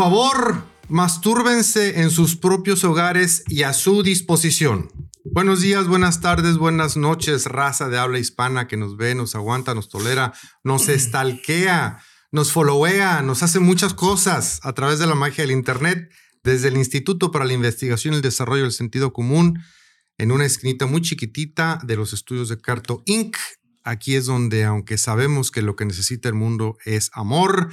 Por favor, mastúrbense en sus propios hogares y a su disposición. Buenos días, buenas tardes, buenas noches, raza de habla hispana que nos ve, nos aguanta, nos tolera, nos estalquea, nos followea, nos hace muchas cosas a través de la magia del Internet, desde el Instituto para la Investigación y el Desarrollo del Sentido Común, en una esquinita muy chiquitita de los estudios de Carto Inc. Aquí es donde, aunque sabemos que lo que necesita el mundo es amor,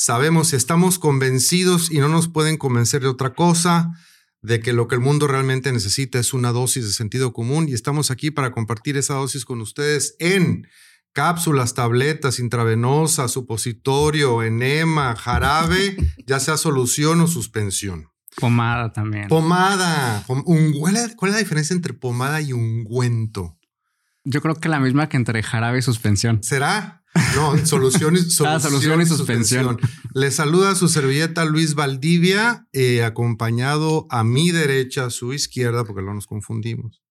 sabemos, estamos convencidos y no nos pueden convencer de otra cosa, de que lo que el mundo realmente necesita es una dosis de sentido común y estamos aquí para compartir esa dosis con ustedes en cápsulas, tabletas, intravenosas, supositorio, enema, jarabe, ya sea solución o suspensión. Pomada también. Pomada. ¿Cuál es la diferencia entre pomada y ungüento? Yo creo que la misma que entre jarabe y suspensión. ¿Será? No, solución, y, ah, solución, y suspensión. Le saluda su servilleta Luis Valdivia, eh, acompañado a mi derecha, a su izquierda, porque no nos confundimos.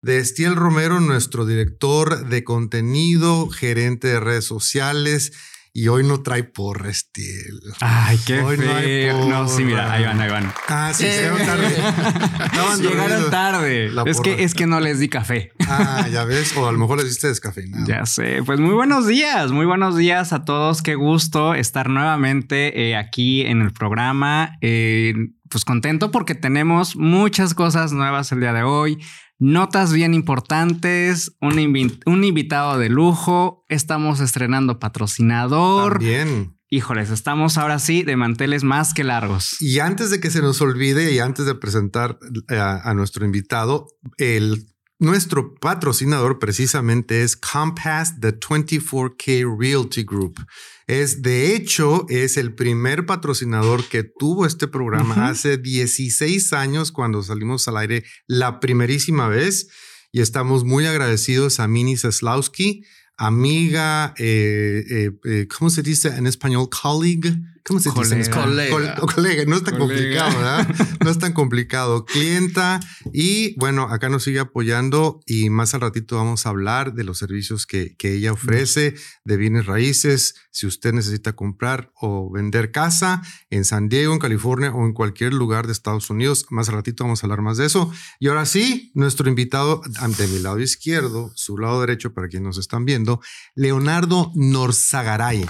De Estiel Romero, nuestro director de contenido, gerente de redes sociales y hoy no trae porra, Estiel. Ay, qué hoy feo. No, sí, mira, ahí van, ahí van. Ah, sí, llegaron tarde. llegaron tarde. Es que, es que no les di café. Ah, ya ves, o a lo mejor les diste descafeinado. Ya sé. Pues muy buenos días, muy buenos días a todos. Qué gusto estar nuevamente eh, aquí en el programa. Eh, pues contento porque tenemos muchas cosas nuevas el día de hoy. Notas bien importantes, un, invitado de lujo, estamos estrenando patrocinador. Bien. Híjoles, estamos ahora sí de manteles más que largos. Y antes de que se nos olvide y antes de presentar eh, a nuestro invitado, el nuestro patrocinador precisamente es Compass The 24K Realty Group. Es de hecho, es el primer patrocinador que tuvo este programa hace 16 años cuando salimos al aire la primerísima vez y estamos muy agradecidos a Mini Seslowski amiga, eh, eh, eh, ¿cómo se dice en español? Colleague. ¿Cómo se dice? Colega. colega. No es tan complicado, ¿verdad? No es tan complicado. Clienta. Y bueno, acá nos sigue apoyando y más al ratito vamos a hablar de los servicios que, que ella ofrece de bienes raíces. Si usted necesita comprar o vender casa en San Diego, en California o en cualquier lugar de Estados Unidos, más al ratito vamos a hablar más de eso. Y ahora sí, nuestro invitado ante mi lado izquierdo, su lado derecho para quienes nos están viendo, Leonardo Norzagaray.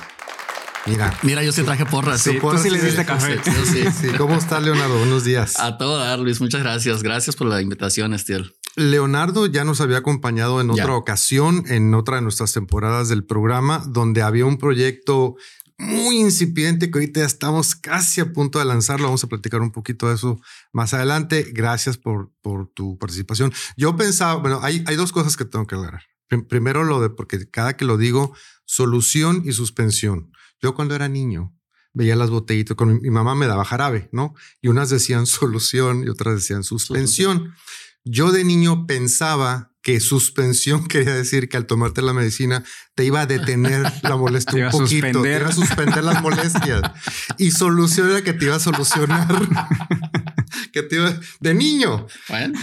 Mira, mira, yo sí traje porras. Sí, tú sí le diste café. Sí, sí. ¿Cómo está Leonardo? Buenos días. A todo dar, Luis. Muchas gracias. Gracias por la invitación, Estiel. Leonardo ya nos había acompañado en otra ocasión, en otra de nuestras temporadas del programa, donde había un proyecto muy incipiente que ahorita ya estamos casi a punto de lanzarlo. Vamos a platicar un poquito de eso más adelante. Gracias por, por tu participación. Yo pensaba, bueno, hay, hay dos cosas que tengo que aclarar. Primero lo de, porque cada que lo digo, solución y suspensión. Yo cuando era niño veía las botellitas, con mi, mamá me daba jarabe, ¿no? Y unas decían solución y otras decían suspensión. Yo de niño pensaba que suspensión quería decir que al tomarte la medicina te iba a detener la molestia un poquito, te iba a suspender las molestias. Y solución era que te iba a solucionar. que te iba de niño.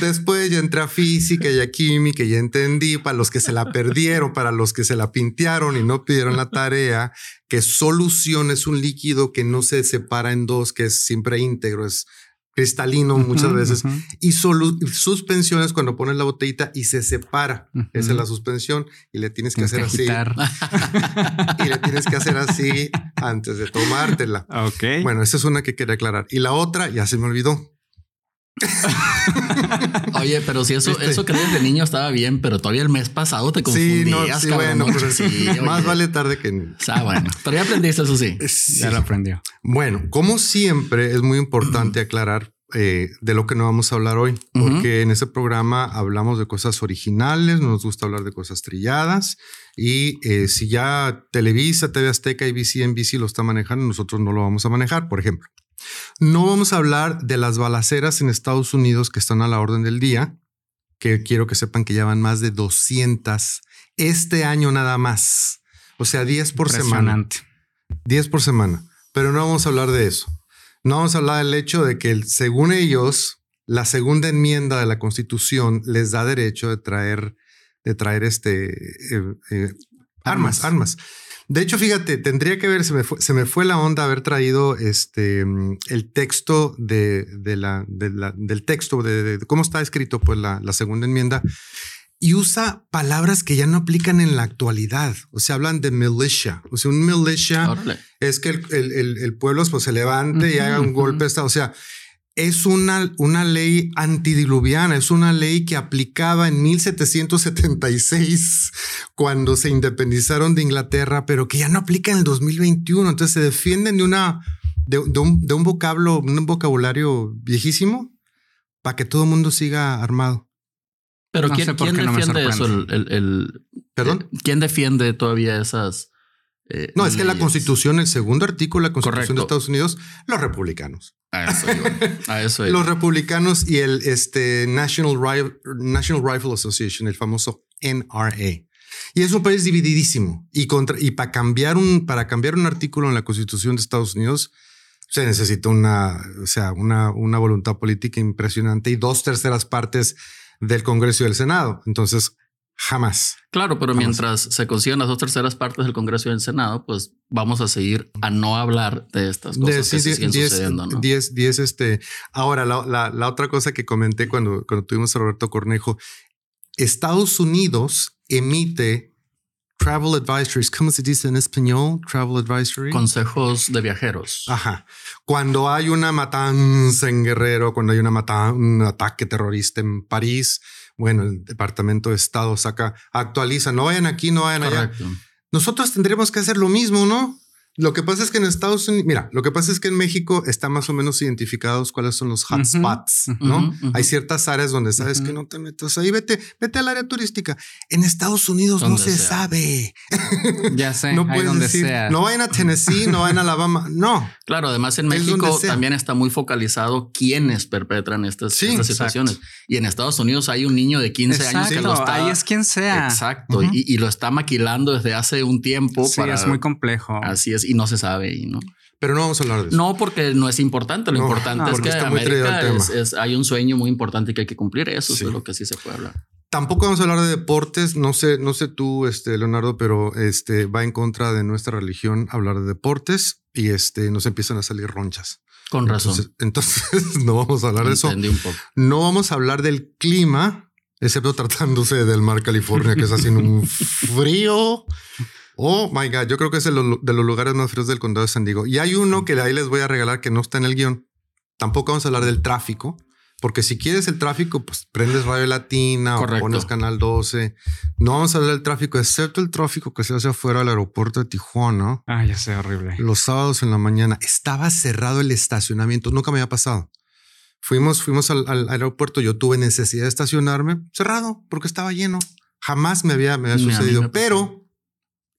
Después ya entré a física y a química y ya entendí para los que se la perdieron, para los que se la pintearon y no pidieron la tarea, que solución es un líquido que no se separa en dos, que es siempre íntegro, es cristalino muchas veces. Y suspensiones cuando pones la botellita y se separa. Esa es la suspensión y le tienes que hacer así. y le tienes que hacer así antes de tomártela. Ok. Bueno, esa es una que quería aclarar. Y la otra ya se me olvidó. Oye, pero si eso, eso que de niño estaba bien, pero todavía el mes pasado te confundías. Sí, bueno, sí, más vale tarde que Ah, bueno, pero ya aprendiste eso sí. Ya lo aprendió. Bueno, como siempre, es muy importante aclarar eh, de lo que no vamos a hablar hoy, porque en ese programa hablamos de cosas originales, nos gusta hablar de cosas trilladas y eh, si ya Televisa, TV Azteca, ABC, NBC lo está manejando, nosotros no lo vamos a manejar, por ejemplo. No vamos a hablar de las balaceras en Estados Unidos que están a la orden del día, que quiero que sepan que ya van más de 200 este año nada más. O sea, 10 por semana. 10 por semana. Pero no vamos a hablar de eso. No vamos a hablar del hecho de que, según ellos, la segunda enmienda de la Constitución les da derecho de traer, de traer este, eh, eh, Armas, armas. De hecho, fíjate, tendría que ver, se me fue, se me fue la onda haber traído este el texto de, la, del texto de, cómo está escrito pues la, segunda enmienda y usa palabras que ya no aplican en la actualidad. O sea, hablan de militia. O sea, un militia es que el, pueblo pues, se levante y haga un golpe. O sea, es una, una ley antidiluviana, es una ley que aplicaba en 1776 cuando se independizaron de Inglaterra, pero que ya no aplica en el 2021. Entonces se defienden de una de, un, de un, vocablo, un vocabulario viejísimo para que todo el mundo siga armado. Pero ¿quién, defiende eso? El, ¿Perdón? Eh, ¿Quién defiende todavía esas? Eh, no, es que la Constitución, el segundo artículo de la Constitución de Estados Unidos, los republicanos. A eso, Los republicanos y el este, National, Rifle Association, el famoso NRA. Y es un país divididísimo. Y, para, cambiar un, artículo en la Constitución de Estados Unidos se necesita una, una voluntad política impresionante y dos terceras partes del Congreso y del Senado. Entonces, Jamás. Claro, pero mientras se consigan las dos terceras partes del Congreso y del Senado, pues vamos a seguir a no hablar de estas cosas que siguen sucediendo. ¿no? Diez, diez, este. Ahora, la, la, otra cosa que comenté cuando, cuando tuvimos a Roberto Cornejo, Estados Unidos emite travel advisories. ¿Cómo se dice en español? Travel advisory. Consejos de viajeros. Ajá. Cuando hay una matanza en Guerrero, cuando hay una matanza, un ataque terrorista en París, bueno, el Departamento de Estado saca, actualiza, no vayan aquí, no vayan allá. Nosotros tendremos que hacer lo mismo, ¿no? Lo que pasa es que en Estados Unidos, mira, lo que pasa es que en México está más o menos identificados cuáles son los hotspots, ¿no? Hay ciertas áreas donde sabes que no te metas ahí, vete, vete al área turística. En Estados Unidos no se sabe. Ya sé, no puedes donde decir, sea. no vayan a Tennessee, no vayan a Alabama, no. Claro, además en México también está muy focalizado quiénes perpetran estas, situaciones. Y en Estados Unidos hay un niño de 15 años que lo está. Ahí es quien sea. Exacto. y, lo está maquilando desde hace un tiempo. Sí, es muy complejo. Así es y no se sabe. Y no. Pero no vamos a hablar de eso. No, porque no es importante. Lo importante es que América es, hay un sueño muy importante que hay que cumplir. Eso es lo que sí se puede hablar. Tampoco vamos a hablar de deportes. No sé, no sé tú, este, Leonardo, pero este va en contra de nuestra religión hablar de deportes y este nos empiezan a salir ronchas. Con razón. Entonces, no vamos a hablar de eso. No vamos a hablar del clima, excepto tratándose del mar California, que es haciendo un frío Oh my God, yo creo que es de los, lugares más fríos del condado de San Diego. Y hay uno que de ahí les voy a regalar que no está en el guion. Tampoco vamos a hablar del tráfico, porque si quieres el tráfico, pues prendes Radio Latina o pones Canal 12. No vamos a hablar del tráfico, excepto el tráfico que se hace afuera del aeropuerto de Tijuana. Ah, ya sé, horrible. Los sábados en la mañana estaba cerrado el estacionamiento. Nunca me había pasado. Fuimos, fuimos al, aeropuerto. Yo tuve necesidad de estacionarme cerrado porque estaba lleno. Jamás me había, me había sucedido, pero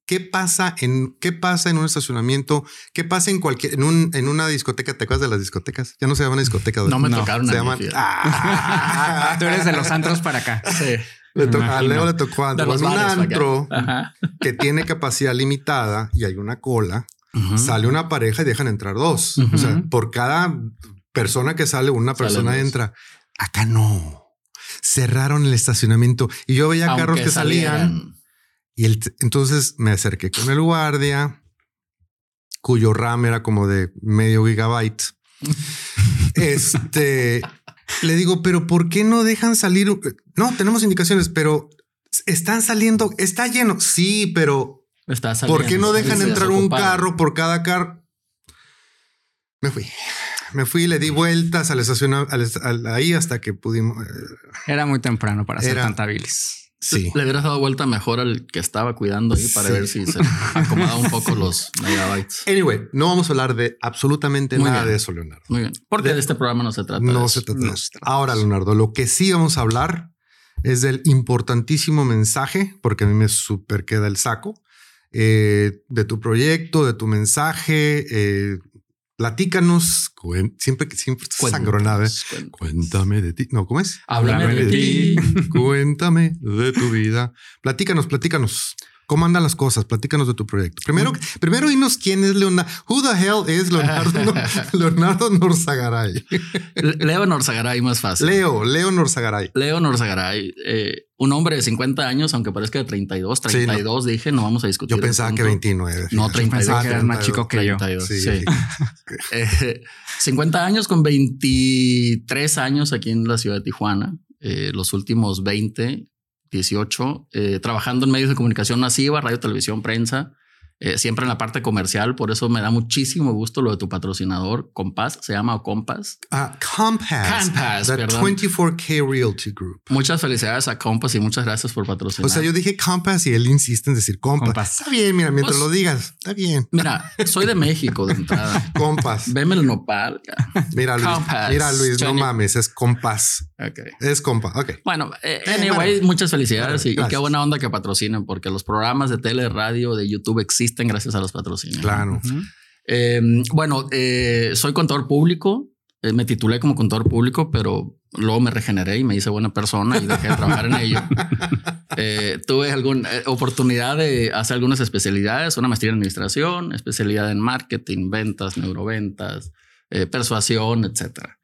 ¿Qué pasa en qué pasa en un estacionamiento? ¿Qué pasa en cualquier en un en una discoteca? ¿Te acuerdas de las discotecas? Ya no se llaman discotecas. No me tocaron. Se llaman. Ah. Tú eres de los antros para acá. Sí. a Leo le tocó en un antro que tiene capacidad limitada y hay una cola. Sale una pareja y dejan entrar dos. O sea, por cada persona que sale, una persona entra. Acá no. Cerraron el estacionamiento y yo veía carros que salían y entonces me acerqué con el guardia, cuyo RAM era como de medio gigabyte. este le digo, pero ¿por qué no dejan salir? No, tenemos indicaciones, pero están saliendo, está lleno. Sí, pero está ¿por qué no dejan entrar un carro por cada carro? Me fui. Me fui, le di vueltas a la estación ahí hasta que pudimos. Eh, era muy temprano para hacer tanta bilis. Sí. Le hubieras dado vuelta mejor al que estaba cuidando ahí para ver si se acomodaba un poco los megabytes. Anyway, no vamos a hablar de absolutamente nada de eso, Leonardo. Muy bien. Porque de, este programa no se trata. No, se, trata Ahora, Leonardo, lo que sí vamos a hablar es del importantísimo mensaje, porque a mí me super queda el saco, eh, de tu proyecto, de tu mensaje, eh, Platícanos, siempre que siempre sangronada. Cuéntame de ti. No, ¿cómo es? Háblame de, ti. Cuéntame de tu vida. Platícanos, platícanos. ¿Cómo andan las cosas? Platícanos de tu proyecto. Primero, primero dinos quién es Leonardo. Who the hell is Leonardo, Leonardo Norzagaray? Leo Norzagaray, más fácil. Leo, Leo Norzagaray. Leo Norzagaray. Eh, un hombre de 50 años, aunque parezca de 32, 32, dije, no vamos a discutir. Yo pensaba que 29. No, 32. que eras más chico que yo. Sí. sí. 50 eh, años con 23 años aquí en la ciudad de Tijuana. Eh, los últimos 20 18, eh, trabajando en medios de comunicación masiva, radio, televisión, prensa, eh, siempre en la parte comercial. Por eso me da muchísimo gusto lo de tu patrocinador, Compass, se llama Compass. Ah, Compass. Compass, the 24K Realty Group. Muchas felicidades a Compass y muchas gracias por patrocinar. O sea, yo dije Compass y él insiste en decir Compass. Está bien, mira, mientras pues, lo digas, está bien. Mira, soy de México de entrada. Compass. Veme el nopal. Mira, Luis, mira, Luis, no mames, es Compass. Okay. Es Compass. Ok. Bueno, eh, anyway, muchas felicidades y, qué buena onda que patrocinen porque los programas de tele, radio, de YouTube existen existen gracias a los patrocinios. Claro. Eh, bueno, eh, soy contador público. Eh, me titulé como contador público, pero luego me regeneré y me hice buena persona y dejé de trabajar en ello. tuve alguna oportunidad de hacer algunas especialidades, una maestría en administración, especialidad en marketing, ventas, neuroventas, persuasión, etcétera.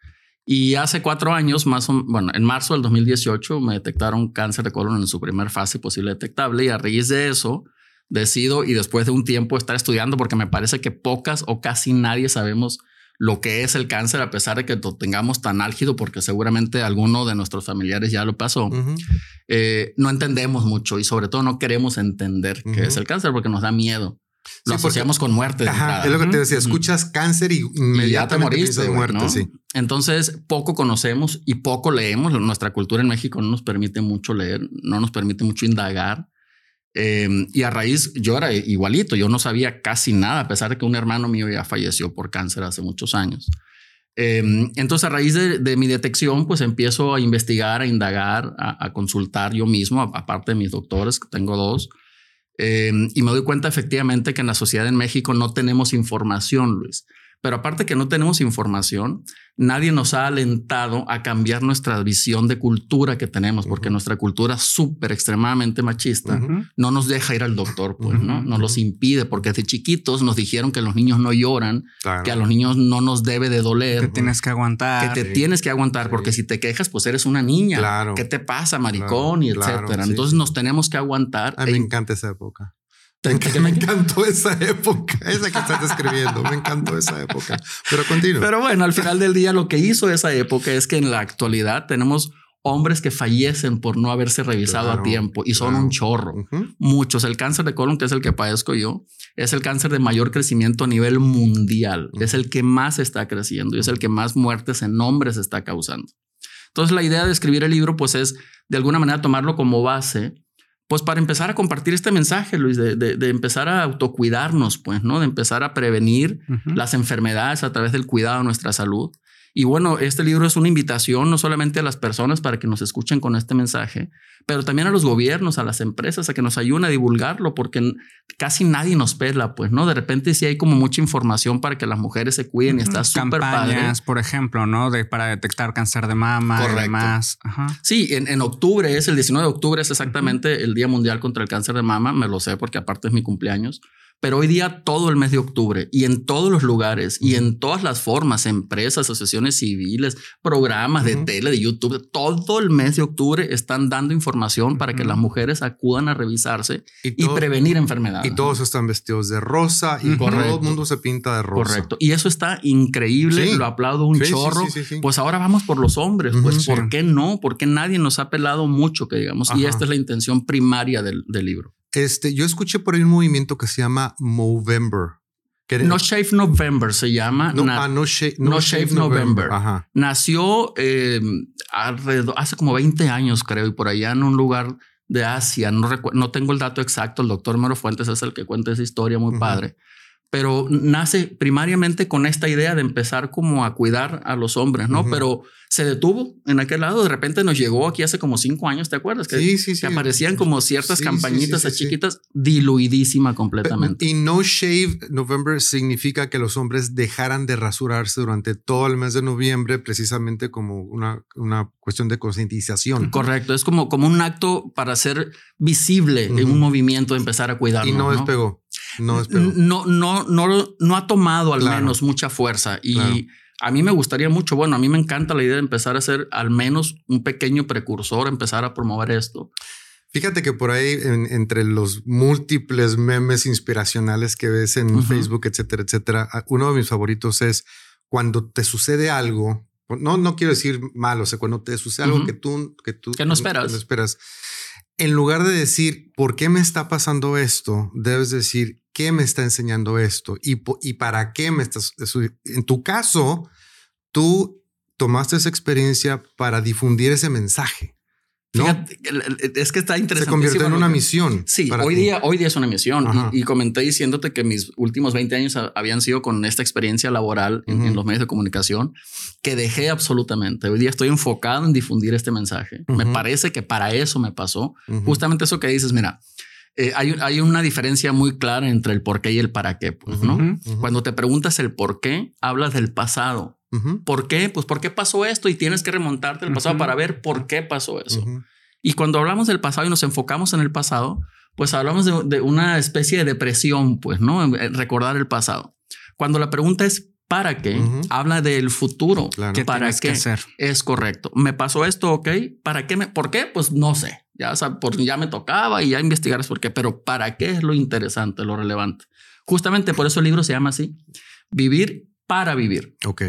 Y hace cuatro años, más o, bueno, en marzo del 2018 me detectaron cáncer de colon en su primer fase posible detectable y a raíz de eso decido y después de un tiempo estar estudiando porque me parece que pocas o casi nadie sabemos lo que es el cáncer a pesar de que lo tengamos tan álgido porque seguramente alguno de nuestros familiares ya lo pasó. Eh, no entendemos mucho y sobre todo no queremos entender qué es el cáncer porque nos da miedo. Lo asociamos con muerte. es lo que te decía. Escuchas cáncer y inmediatamente moriste, muerte. Sí. Entonces, poco conocemos y poco leemos. Nuestra cultura en México no nos permite mucho leer, no nos permite mucho indagar. Em, y a raíz, yo era igualito, yo no sabía casi nada, a pesar de que un hermano mío ya falleció por cáncer hace muchos años. Em, entonces, a raíz de, mi detección, pues empiezo a investigar, a indagar, a, consultar yo mismo, aparte de mis doctores, que tengo dos, em, y me doy cuenta efectivamente que en la sociedad en México no tenemos información, Luis. Pero aparte que no tenemos información, nadie nos ha alentado a cambiar nuestra visión de cultura que tenemos, porque nuestra cultura súper extremadamente machista no nos deja ir al doctor, pues, ¿no? Nos los impide, porque desde chiquitos nos dijeron que los niños no lloran, que a los niños no nos debe de doler. Que tienes que aguantar. Que te tienes que aguantar, porque si te quejas, pues eres una niña. Claro. ¿Qué te pasa, maricón? y etcétera. Entonces nos tenemos que aguantar. A mí me encanta esa época. Me encantó esa época, esa que estás describiendo. Me encantó esa época. Pero continúa. Pero bueno, al final del día, lo que hizo esa época es que en la actualidad tenemos hombres que fallecen por no haberse revisado a tiempo y son un chorro. Muchos. El cáncer de colon, que es el que padezco yo, es el cáncer de mayor crecimiento a nivel mundial. Es el que más está creciendo y es el que más muertes en hombres está causando. Entonces, la idea de escribir el libro, pues es de alguna manera tomarlo como base pues para empezar a compartir este mensaje, Luis, de, empezar a autocuidarnos, pues, ¿no? De empezar a prevenir las enfermedades a través del cuidado de nuestra salud. Y bueno, este libro es una invitación no solamente a las personas para que nos escuchen con este mensaje, pero también a los gobiernos, a las empresas, a que nos ayuden a divulgarlo, porque casi nadie nos pela, pues, ¿no? De repente sí hay como mucha información para que las mujeres se cuiden y está súper padre. por ejemplo, ¿no? De, para detectar cáncer de mama Correcto. más. Sí, en, en, octubre es el 19 de octubre, es exactamente el Día Mundial contra el Cáncer de Mama, me lo sé porque aparte es mi cumpleaños. Pero hoy día todo el mes de octubre y en todos los lugares y en todas las formas, empresas, asociaciones civiles, programas de tele, de YouTube, todo el mes de octubre están dando información para que las mujeres acudan a revisarse y, prevenir enfermedades. Y todos están vestidos de rosa y todo el mundo se pinta de rosa. Correcto. Y eso está increíble, lo aplaudo un chorro. pues ahora vamos por los hombres, pues ¿por qué no? Porque nadie nos ha pelado mucho, que digamos. Y esta es la intención primaria del libro. Este, yo escuché por ahí un movimiento que se llama Movember. no Shave November se llama. No, ah, no, Shave, November. Nació em, alrededor, hace como 20 años, creo, y por allá en un lugar de Asia. No, no tengo el dato exacto. El doctor Mero Fuentes es el que cuenta esa historia muy padre. Pero nace primariamente con esta idea de empezar como a cuidar a los hombres, ¿no? Pero se detuvo en aquel lado. De repente nos llegó aquí hace como cinco años, ¿te acuerdas? Que, sí, sí, sí. que aparecían como ciertas campañitas chiquitas, diluidísima completamente. Y No Shave November significa que los hombres dejaran de rasurarse durante todo el mes de noviembre, precisamente como una, una cuestión de concientización. Correcto. Es como, como un acto para hacer visible en un movimiento, empezar a cuidarnos. Y no, despegó. No No, no, no, no ha tomado al menos mucha fuerza. Y a mí me gustaría mucho, bueno, a mí me encanta la idea de empezar a ser al menos un pequeño precursor, empezar a promover esto. Fíjate que por ahí, entre los múltiples memes inspiracionales que ves en Facebook, etcétera, etcétera, uno de mis favoritos es cuando te sucede algo, no, no quiero decir malo, o sea, cuando te sucede algo que tú, que tú que no esperas. no esperas, en lugar de decir, ¿por qué me está pasando esto? Debes decir, ¿qué me está enseñando esto? ¿Y, y para qué me estás... En tu caso, tú tomaste esa experiencia para difundir ese mensaje. Fíjate, es que está interesante. Se convirtió en una misión. Sí, hoy día, hoy día es una misión. Y, comenté diciéndote que mis últimos 20 años habían sido con esta experiencia laboral en, los medios de comunicación que dejé absolutamente. Hoy día estoy enfocado en difundir este mensaje. Me parece que para eso me pasó. Justamente eso que dices, mira, eh, hay, hay, una diferencia muy clara entre el por qué y el para qué, pues, ¿no? Cuando te preguntas el por qué, hablas del pasado. ¿Por qué? Pues ¿por qué pasó esto? Y tienes que remontarte al pasado para ver por qué pasó eso. Y cuando hablamos del pasado y nos enfocamos en el pasado, pues hablamos de, una especie de depresión, pues, ¿no? Recordar el pasado. Cuando la pregunta es ¿para qué? Habla del futuro. ¿Qué ¿Para qué? Que hacer? Es correcto. Me pasó esto, ¿ok? ¿Para qué? Me, ¿Por qué? Pues no sé. Ya, por, ya me tocaba y ya investigar por qué. Pero ¿para qué es lo interesante, lo relevante? Justamente por eso el libro se llama así. Vivir para vivir. Ok.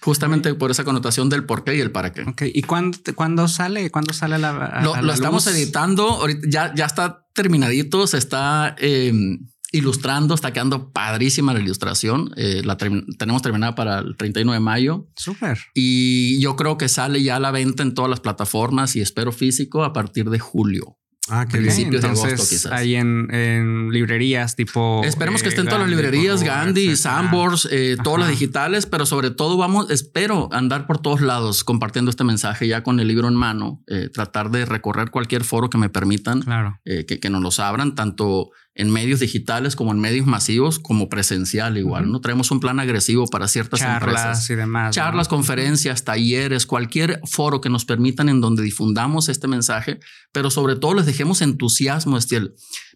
Justamente por esa connotación del por qué y el para qué. Ok. ¿Y cuándo, sale? ¿Cuándo sale la, lo, estamos editando. Ahorita ya, ya está terminadito. Se está em, ilustrando. Está quedando padrísima la ilustración. Eh, la tenemos terminada para el 31 de mayo. Súper. Y yo creo que sale ya a la venta en todas las plataformas y espero físico a partir de julio. Ah, qué principios de agosto, quizás. Ahí en, librerías tipo. Esperemos que estén todas las librerías, Gandhi, Sambors, eh, todas las digitales, pero sobre todo vamos, espero andar por todos lados compartiendo este mensaje ya con el libro en mano, eh, tratar de recorrer cualquier foro que me permitan, eh, que, que nos los abran, tanto en medios digitales como en medios masivos como presencial igual. No traemos un plan agresivo para ciertas charlas y demás. Charlas, conferencias, talleres, cualquier foro que nos permitan en donde difundamos este mensaje, pero sobre todo les dejemos entusiasmo, Estiel.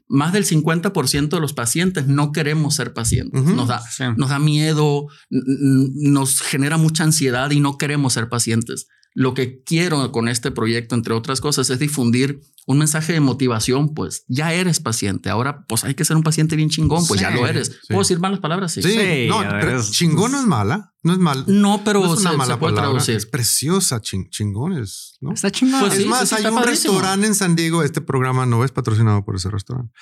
Más del 50% de los pacientes no queremos ser pacientes. nos, da, nos da miedo, nos genera mucha ansiedad y no queremos ser pacientes. Lo que quiero con este proyecto, entre otras cosas, es difundir un mensaje de motivación, pues ya eres paciente. Ahora, pues hay que ser un paciente bien chingón, pues ya lo eres. ¿Puedo decir malas palabras? Sí. sí, no, chingón no es mala, no es mal. No, pero es una mala palabra. Es preciosa, chingón es, ¿no? Está chingón. Pues es más, hay un restaurante en San Diego. Este programa no es patrocinado por ese restaurante,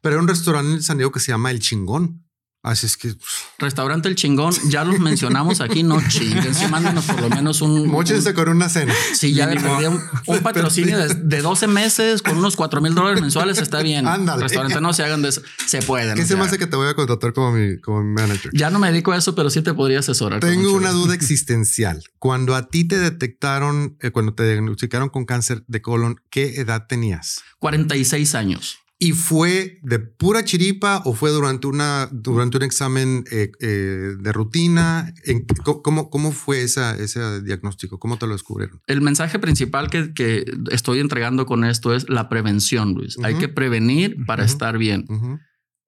pero hay un restaurante en San Diego que se llama El Chingón. Así es que. Pues, Restaurante El Chingón, ya los mencionamos aquí, no chinguen. Mándenos por lo menos un. Móchense con una cena. Sí, ya un, un, patrocinio de, 12 meses con unos 4 mil dólares mensuales está bien. Ándale. Restaurante no se hagan de eso. Se pueden. ¿Qué se me hace que te voy a contratar como mi, como mi manager? Ya no me dedico a eso, pero sí te podría asesorar. Tengo una duda existencial. Cuando a ti te detectaron, eh, cuando te diagnosticaron con cáncer de colon, ¿qué edad tenías? 46 años. ¿Y fue de pura chiripa o fue durante, una, durante un examen eh, eh, de rutina? ¿En, cómo, ¿Cómo fue esa, ese diagnóstico? ¿Cómo te lo descubrieron? El mensaje principal que, que estoy entregando con esto es la prevención, Luis. Hay que prevenir para estar bien.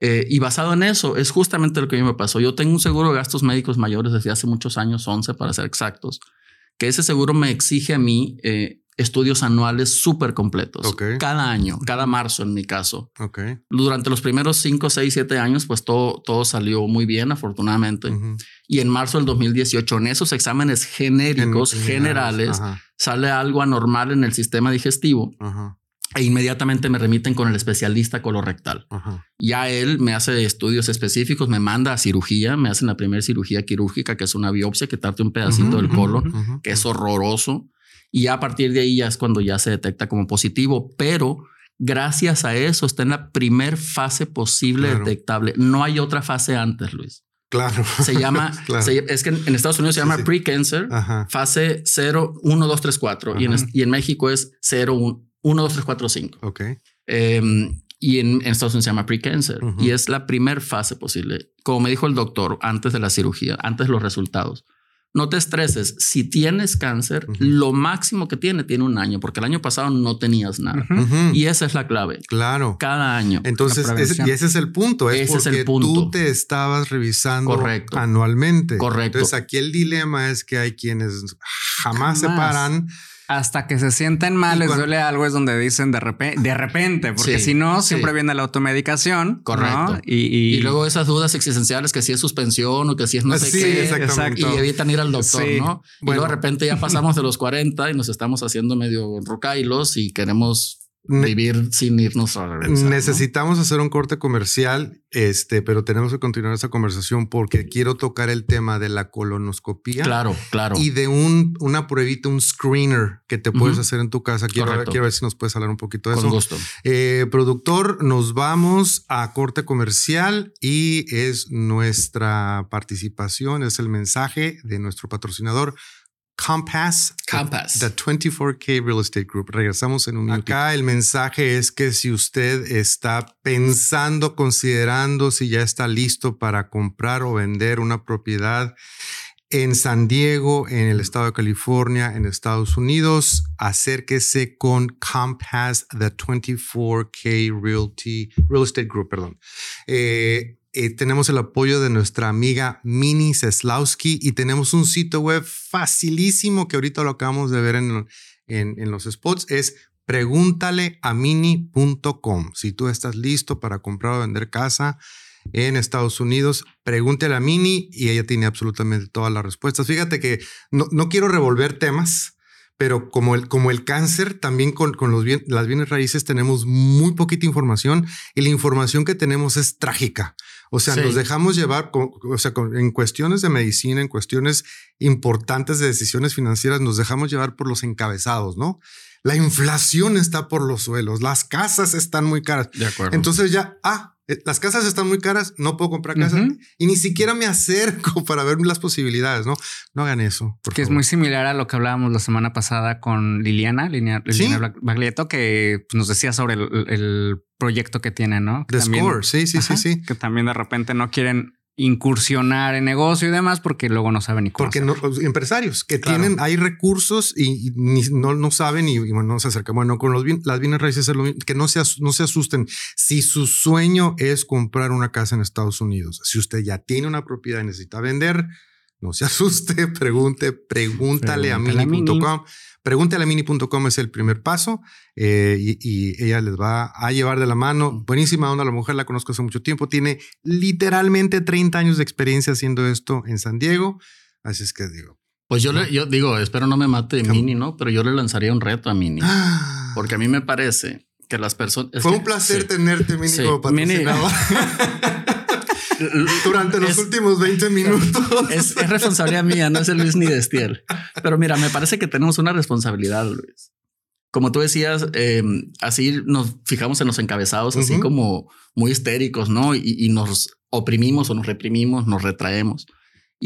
Eh, y basado en eso, es justamente lo que a mí me pasó. Yo tengo un seguro de gastos médicos mayores desde hace muchos años, 11 para ser exactos, que ese seguro me exige a mí estudios anuales súper completos. Cada año, cada marzo en mi caso. Durante los primeros 5, 6, 7 años, pues todo, todo salió muy bien, afortunadamente. Y en marzo del 2018, en esos exámenes genéricos, generales, sale algo anormal en el sistema digestivo. E inmediatamente me remiten con el especialista colorectal. Ya él me hace estudios específicos, me manda a cirugía, me hacen la primera cirugía quirúrgica, que es una biopsia que trata un pedacito del colon, que es horroroso y a partir de ahí ya es cuando ya se detecta como positivo, pero gracias a eso está en la primer fase posible detectable. No hay otra fase antes, Luis. Claro. Se llama, es que en Estados Unidos se llama pre-cancer, fase 0, 1, 2, 3, 4. Y en, y en, México es 0, 1, 2, 3, 4, 5. Ok. Um, y en, en, Estados Unidos se llama pre-cancer. Y es la primer fase posible. Como me dijo el doctor antes de la cirugía, antes de los resultados no te estreses. Si tienes cáncer, lo máximo que tiene tiene un año, porque el año pasado no tenías nada. Y esa es la clave. Claro. Cada año. Entonces, y ese es el punto. Es ese porque es el punto. tú te estabas revisando anualmente. Correcto. Entonces, aquí el dilema es que hay quienes jamás, jamás. se paran hasta que se sienten mal, les duele algo, es donde dicen de repente, de repente, porque si no, siempre viene la automedicación. Correcto. Y, luego esas dudas existenciales que si es suspensión o que si es no sé qué. Exacto. Y evitan ir al doctor, ¿no? Y luego de repente ya pasamos de los 40 y nos estamos haciendo medio rocailos y queremos vivir sin irnos a regresar. Necesitamos hacer un corte comercial, este, pero tenemos que continuar esa conversación porque quiero tocar el tema de la colonoscopía. Claro, claro. Y de un, una pruebita, un screener que te puedes hacer en tu casa. Quiero ver, quiero ver, si nos puedes hablar un poquito de eso. Con gusto. Eh, productor, nos vamos a corte comercial y es nuestra participación, es el mensaje de nuestro patrocinador. Compass, Compass. The, 24K Real Estate Group. Regresamos en un minuto. Acá el mensaje es que si usted está pensando, considerando si ya está listo para comprar o vender una propiedad en San Diego, en el estado de California, en Estados Unidos, acérquese con Compass, The 24K Realty, Real Estate Group, perdón. Eh, eh, tenemos el apoyo de nuestra amiga Mini Seslowski y tenemos un sitio web facilísimo que ahorita lo acabamos de ver en, en, los spots. Es pregúntaleamini.com. Si tú estás listo para comprar o vender casa en Estados Unidos, pregúntale a Mini y ella tiene absolutamente todas las respuestas. Fíjate que no, no quiero revolver temas, pero como el, como el cáncer, también con, con los las bienes raíces tenemos muy poquita información y la información que tenemos es trágica. O sea, nos dejamos llevar, o sea, en cuestiones de medicina, en cuestiones importantes de decisiones financieras, nos dejamos llevar por los encabezados, ¿no? La inflación está por los suelos, las casas están muy caras. De acuerdo. Entonces ya, ah, las casas están muy caras, no puedo comprar casa y ni siquiera me acerco para ver las posibilidades, ¿no? No hagan eso. Porque es muy similar a lo que hablábamos la semana pasada con Liliana, Liliana, Baglietto, que nos decía sobre el, proyecto que tiene, ¿no? The Score, sí, sí, sí, sí. Que también de repente no quieren incursionar en negocio y demás porque luego no saben ni cómo. Porque no, empresarios que tienen, hay recursos y, no, no saben y, no se acercan. Bueno, con los las bienes raíces es lo mismo, que no se, no se asusten. Si su sueño es comprar una casa en Estados Unidos, si usted ya tiene una propiedad y necesita vender, no se asuste, pregunte, pregúntale, a mini.com. Pregúntale a mini.com es el primer paso eh, y, ella les va a llevar de la mano. Buenísima onda, la mujer la conozco hace mucho tiempo, tiene literalmente 30 años de experiencia haciendo esto en San Diego. Así es que digo. Pues yo, le, yo digo, espero no me mate Mini, ¿no? Pero yo le lanzaría un reto a Mini. Porque a mí me parece que las personas... Fue un placer tenerte, Mini, como patrocinador. durante los últimos 20 minutos. Es, responsabilidad mía, no es el Luis ni de Estiel. Pero mira, me parece que tenemos una responsabilidad, Luis. Como tú decías, em, así nos fijamos en los encabezados, así como muy histéricos, ¿no? y nos oprimimos o nos reprimimos, nos retraemos.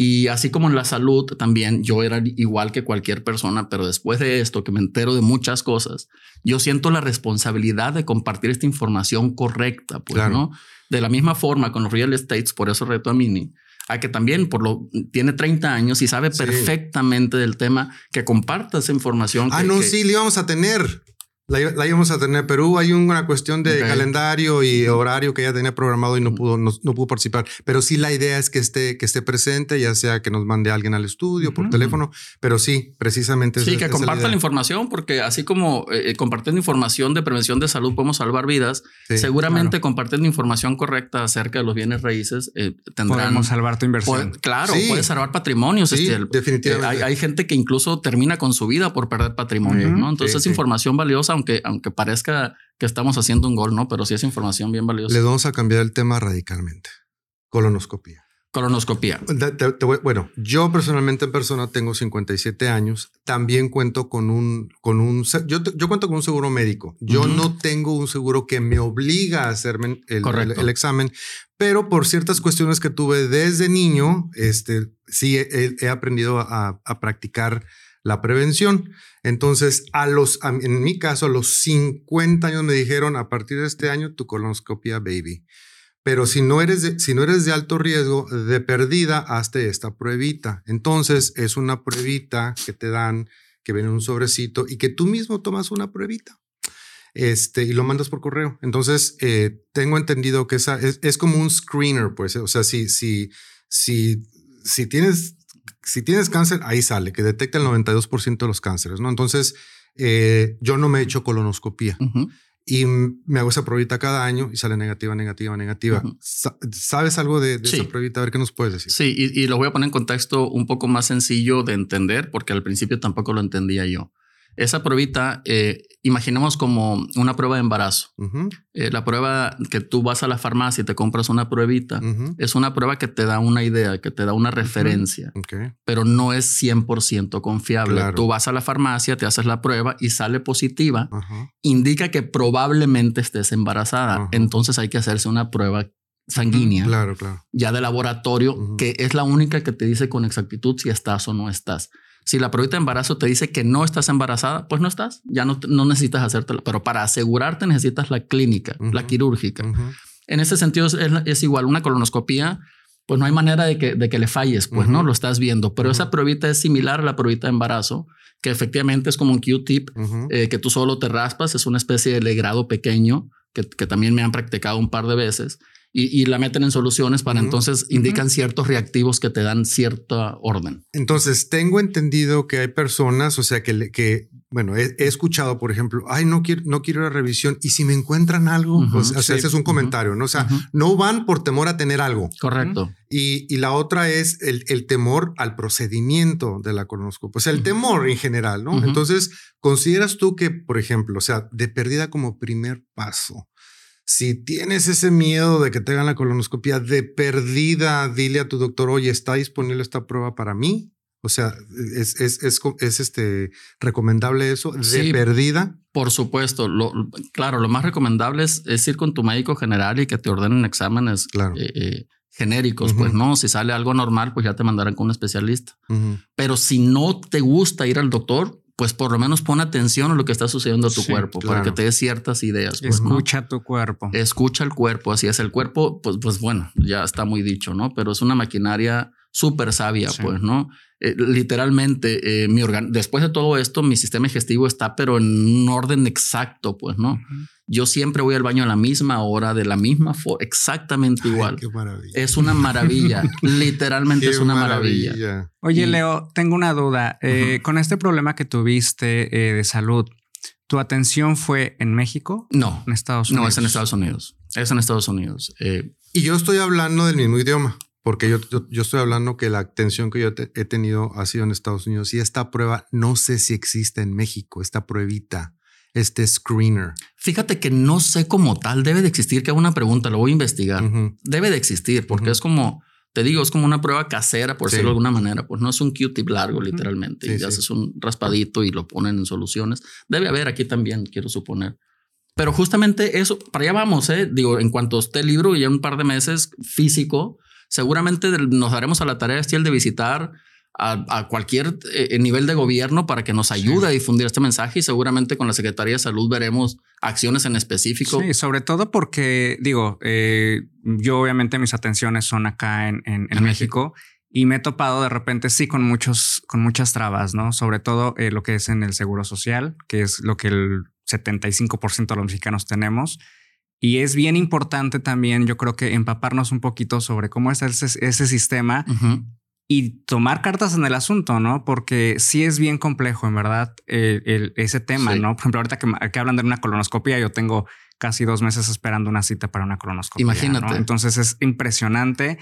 Y así como en la salud también, yo era igual que cualquier persona, pero después de esto, que me entero de muchas cosas, yo siento la responsabilidad de compartir esta información correcta, pues, ¿no? De la misma forma con los real estates, por eso reto a Mini, a que también por lo tiene 30 años y sabe perfectamente del tema, que comparta esa información. Ah, no, sí, le íbamos a tener. La, íbamos a tener Perú. Hay una cuestión de calendario y horario que ya tenía programado y no pudo, no, pudo participar. Pero sí la idea es que esté, que esté presente, ya sea que nos mande alguien al estudio por teléfono. Pero sí, precisamente. Sí, que comparta la, información, porque así como eh, compartiendo información de prevención de salud podemos salvar vidas, seguramente compartiendo información correcta acerca de los bienes raíces eh, tendrán. Podemos salvar tu inversión. claro, puede salvar patrimonios. Sí, este, definitivamente. Eh, hay, gente que incluso termina con su vida por perder patrimonio, ¿no? Entonces es información valiosa aunque, aunque parezca que estamos haciendo un gol, ¿no? Pero sí es información bien valiosa. Les vamos a cambiar el tema radicalmente. Colonoscopía. Colonoscopía. bueno, yo personalmente en persona tengo 57 años. También cuento con un, con un, yo, yo cuento con un seguro médico. Yo no tengo un seguro que me obliga a hacerme el, el, examen, pero por ciertas cuestiones que tuve desde niño, este, sí he, aprendido a, a, practicar la prevención. Entonces, a los, en mi caso, a los 50 años me dijeron, a partir de este año, tu colonoscopia baby. Pero si no eres de, si no eres de alto riesgo, de perdida, hazte esta pruebita. Entonces, es una pruebita que te dan, que viene en un sobrecito y que tú mismo tomas una pruebita. Este, y lo mandas por correo. Entonces, eh, tengo entendido que esa es, como un screener, pues, o sea, si, si, si, si tienes, si tienes cáncer, ahí sale, que detecta el 92% de los cánceres, ¿no? Entonces, eh, yo no me he hecho colonoscopía y me hago esa pruebita cada año y sale negativa, negativa, negativa. ¿Sabes algo de, esa pruebita? A ver qué nos puedes decir. Sí, y, y, lo voy a poner en contexto un poco más sencillo de entender, porque al principio tampoco lo entendía yo. Esa pruebita, eh, imaginemos como una prueba de embarazo. Eh, la prueba que tú vas a la farmacia y te compras una pruebita, es una prueba que te da una idea, que te da una referencia, pero no es 100% confiable. Tú vas a la farmacia, te haces la prueba y sale positiva, indica que probablemente estés embarazada. Entonces hay que hacerse una prueba sanguínea, claro, claro. ya de laboratorio, que es la única que te dice con exactitud si estás o no estás. Si la prueba de embarazo te dice que no estás embarazada, pues no estás, ya no, no necesitas hacértelo. Pero para asegurarte necesitas la clínica, la quirúrgica. En ese sentido es, igual una colonoscopía, pues no hay manera de que, de que le falles, pues no lo estás viendo. Pero esa pruebita es similar a la pruebita de embarazo, que efectivamente es como un Q-tip eh, que tú solo te raspas, es una especie de legrado pequeño que, que también me han practicado un par de veces y, la meten en soluciones para entonces indican ciertos reactivos que te dan cierta orden. Entonces, tengo entendido que hay personas, o sea, que, que bueno, he, escuchado, por ejemplo, ay, no quiero, no quiero la revisión y si me encuentran algo, pues, o sea, ese es un comentario, ¿no? O sea, no van por temor a tener algo. Correcto. Y, y la otra es el, el, temor al procedimiento de la colonoscopia, o sea, el temor en general, ¿no? Entonces, ¿consideras tú que, por ejemplo, o sea, de pérdida como primer paso, si tienes ese miedo de que te hagan la colonoscopia de perdida, dile a tu doctor, oye, ¿está disponible esta prueba para mí? O sea, ¿es, es, es, este, recomendable eso de perdida? Por supuesto. Lo, claro, lo más recomendable es, ir con tu médico general y que te ordenen exámenes eh, eh, genéricos. Pues no, si sale algo normal, pues ya te mandarán con un especialista. Pero si no te gusta ir al doctor, pues por lo menos pon atención a lo que está sucediendo a tu cuerpo para que te dé ciertas ideas. Pues, Escucha tu cuerpo. Escucha el cuerpo, así es. El cuerpo, pues, pues bueno, ya está muy dicho, ¿no? Pero es una maquinaria súper sabia, pues, ¿no? Eh, literalmente, eh, mi después de todo esto, mi sistema digestivo está, pero en un orden exacto, pues, ¿no? Yo siempre voy al baño a la misma hora, de la misma forma, exactamente igual. qué maravilla. Es una maravilla, literalmente es una maravilla. Oye, Leo, tengo una duda. Eh, con este problema que tuviste de salud, ¿tu atención fue en México? No. ¿En Estados Unidos? No, es en Estados Unidos. Es en Estados Unidos. y yo estoy hablando del mismo idioma. Porque yo, yo, estoy hablando que la atención que yo he tenido ha sido en Estados Unidos y esta prueba no sé si existe en México, esta pruebita, este screener. Fíjate que no sé como tal, debe de existir, que hago una pregunta, lo voy a investigar. Debe de existir porque es como, te digo, es como una prueba casera, por decirlo de alguna manera, pues no es un Q-tip largo literalmente y haces un raspadito y lo ponen en soluciones. Debe haber aquí también, quiero suponer. Pero justamente eso, para allá vamos, ¿eh? digo, en cuanto esté el libro y ya un par de meses físico, seguramente nos daremos a la tarea, Estiel, de visitar a, cualquier eh, nivel de gobierno para que nos ayude a difundir este mensaje y seguramente con la Secretaría de Salud veremos acciones en específico. Sí, sobre todo porque, digo, eh, yo obviamente mis atenciones son acá en, México. y me he topado de repente sí con muchos, con muchas trabas, ¿no? Sobre todo eh, lo que es en el seguro social, que es lo que el 75% de los mexicanos tenemos. Y es bien importante también, yo creo que empaparnos un poquito sobre cómo es ese, ese sistema y tomar cartas en el asunto, ¿no? Porque sí es bien complejo, en verdad, el, ese tema, ¿no? Por ejemplo, ahorita que, hablan de una colonoscopia, yo tengo casi dos meses esperando una cita para una colonoscopia. Imagínate. Entonces es impresionante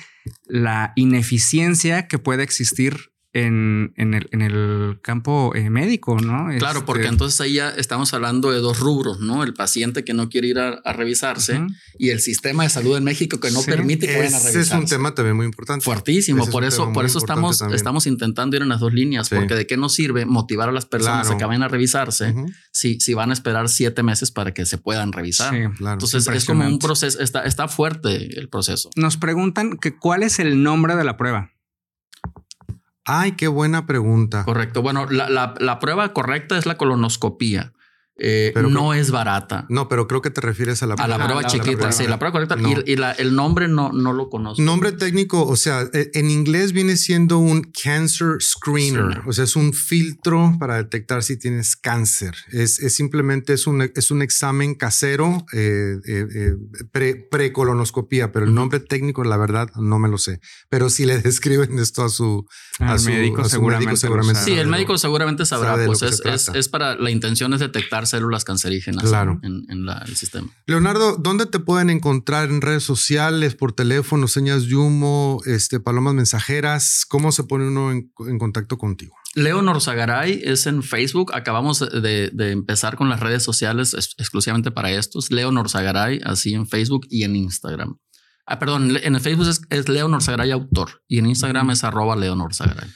la ineficiencia que puede existir en, en, el, en el campo eh, médico, ¿no? Claro, porque Este, entonces ahí ya estamos hablando de dos rubros, ¿no? El paciente que no quiere ir a, a revisarse Ujú. y el sistema de salud en México que no Sí. permite que vayan a Ese revisarse. es un tema también muy importante. Fuertísimo, Ese es por un eso, por eso estamos, también. estamos intentando ir en las dos líneas, Sí. porque de qué nos sirve motivar a las personas Claro. a que vayan a revisarse Ujú, si, si van a esperar siete meses para que se puedan revisar. Sí. claro. Entonces es como un proceso, está, está fuerte el proceso. Nos preguntan que cuál es el nombre de la prueba. Ay, qué buena pregunta. Correcto. Bueno, la, la- prueba correcta es la colonoscopía. Eh, Pero no creo- es barata. No, pero creo que te refieres a la A la Ah, prueba la- la chiquita, prueba. sí, la prueba correcta. No. Y, y la- el nombre no, no lo conozco. Nombre técnico, o sea, eh, en inglés viene siendo un cancer screener, o sea, es un filtro para detectar si tienes cáncer. Es, es simplemente es un, es un examen casero eh, eh, pre, precolonoscopía, pero el nombre técnico, la verdad, no me lo sé. Pero si le describen esto a su A su- médico a su seguramente. médico seguramente. Sí, el médico seguramente sabrá, pues es, es, es para la intención es detectar células cancerígenas Claro. en, en la- el sistema. Leonardo, ¿dónde te pueden encontrar en redes sociales, por teléfono, señas de humo, este, palomas mensajeras? ¿Cómo se pone uno en, en contacto contigo? Leo Norzagaray es en Facebook. Acabamos de, de empezar con las redes sociales ex- exclusivamente para estos. Leo Norzagaray, así en Facebook y en Instagram. Ah, perdón, en el Facebook es, es Leo Norzagaray autor y en Instagram es arroba Leo Norzagaray.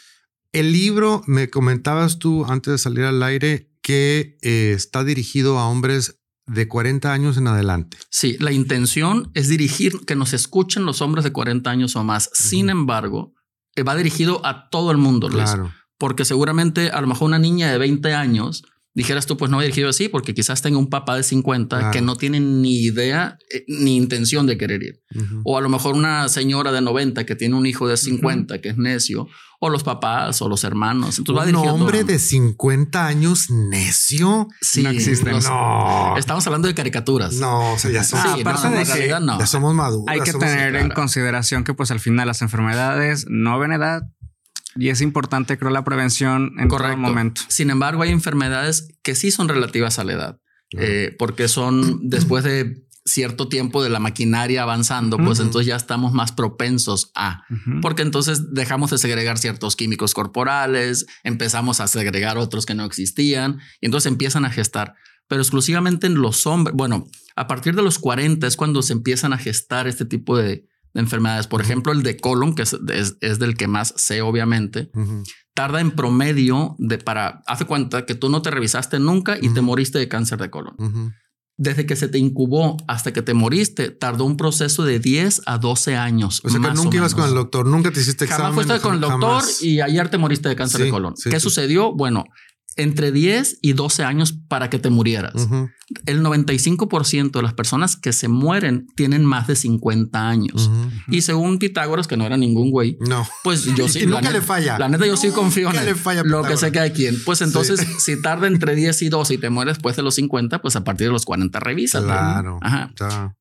El libro, me comentabas tú antes de salir al aire, que eh, está dirigido a hombres de 40 años en adelante. Sí, la intención es dirigir, que nos escuchen los hombres de 40 años o más. Sin embargo, eh, va dirigido a todo el mundo, Luis. Claro. Porque seguramente a lo mejor una niña de 20 años, dijeras tú, pues no va dirigido así, porque quizás tenga un papá de 50 Claro. que no tiene ni idea eh, ni intención de querer ir. Ujú. O a lo mejor una señora de 90 que tiene un hijo de 50 que es necio, o los papás o los hermanos. Entonces va Un a todo hombre de 50 años necio. Sí, No existe. los- No. Estamos hablando de caricaturas. No, o sea, ya somos, Sí, Ah, aparte no, de que no. ya somos maduros. Hay que tener en consideración que pues al final las enfermedades no ven edad y es importante creo la prevención en Correcto. todo momento. Sin embargo, hay enfermedades que sí son relativas a la edad, eh, porque son después de cierto tiempo de la maquinaria avanzando, pues entonces ya estamos más propensos a, porque entonces dejamos de segregar ciertos químicos corporales, empezamos a segregar otros que no existían y entonces empiezan a gestar. Pero exclusivamente en los hombres, bueno, a partir de los 40 es cuando se empiezan a gestar este tipo de, de enfermedades. Por ejemplo, el de colon, que es, es- es del que más sé, obviamente, tarda en promedio de para, hace cuenta que tú no te revisaste nunca y te moriste de cáncer de colon. Desde que se te incubó hasta que te moriste, tardó un proceso de 10 a 12 años. O sea, que más nunca ibas con el doctor, nunca te hiciste examen. Jamás fuiste con el doctor jamás. y ayer te moriste de cáncer Sí, de colon. sí, ¿Qué sí. sucedió? Bueno, entre 10 y 12 años para que te murieras. Ujú, El 95% de las personas que se mueren tienen más de 50 años. Y según Pitágoras, que no era ningún güey, No. pues yo sí. y nunca neta- le falla. La neta, yo sí confío en él. le falla lo que sé cada quien. Pues entonces, si tarda entre 10 y 12 y te mueres después de los 50, pues a partir de los 40 revisas. Claro. Ajá.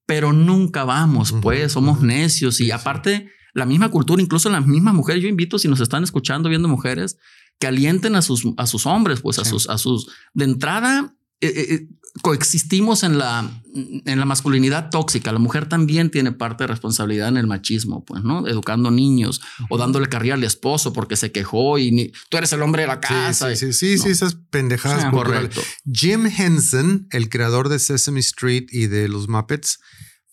Pero nunca vamos, pues somos necios. Y Sí, aparte, la misma cultura, incluso las mismas mujeres, yo invito, si nos están escuchando, viendo mujeres, que alienten a sus, a sus hombres, pues a sus, a sus, de entrada, eh, eh, eh, coexistimos en la, en la masculinidad tóxica. La mujer también tiene parte de responsabilidad en el machismo, pues, ¿no? Educando niños o dándole carrilla al esposo porque se quejó y ni, tú eres el hombre de la casa. Sí, sí, sí, sí, No. sí, esas pendejadas. Sí. Correcto. Jim Henson, el creador de Sesame Street y de los Muppets,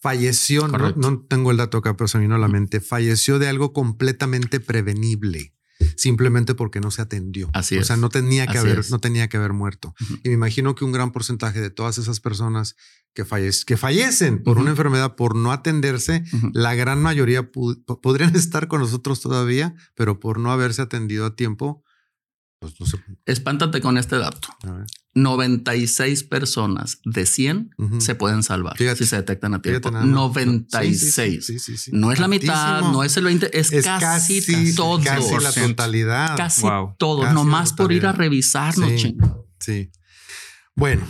falleció, no, no tengo el dato acá, pero se me vino a la mente, falleció de algo completamente prevenible, simplemente porque no se atendió. Así o es. sea, no tenía que Así haber, es. no tenía que haber muerto. Y me imagino que un gran porcentaje de todas esas personas que, falle- que fallecen por una enfermedad, por no atenderse, la gran mayoría podrían estar con nosotros todavía, pero por no haberse atendido a tiempo, pues no sé. Espántate con este dato. A ver. 96 personas de 100 Ujú. se pueden salvar Fíjate. si se detectan a tiempo. Fíjate nada más. 96. Sí, sí, sí, sí. No es la mitad, no es el 20, es, Es casi, casi, todo. casi la 100%. totalidad. Casi Wow. todo, Casi nomás por ir a revisarnos. Sí. Bueno,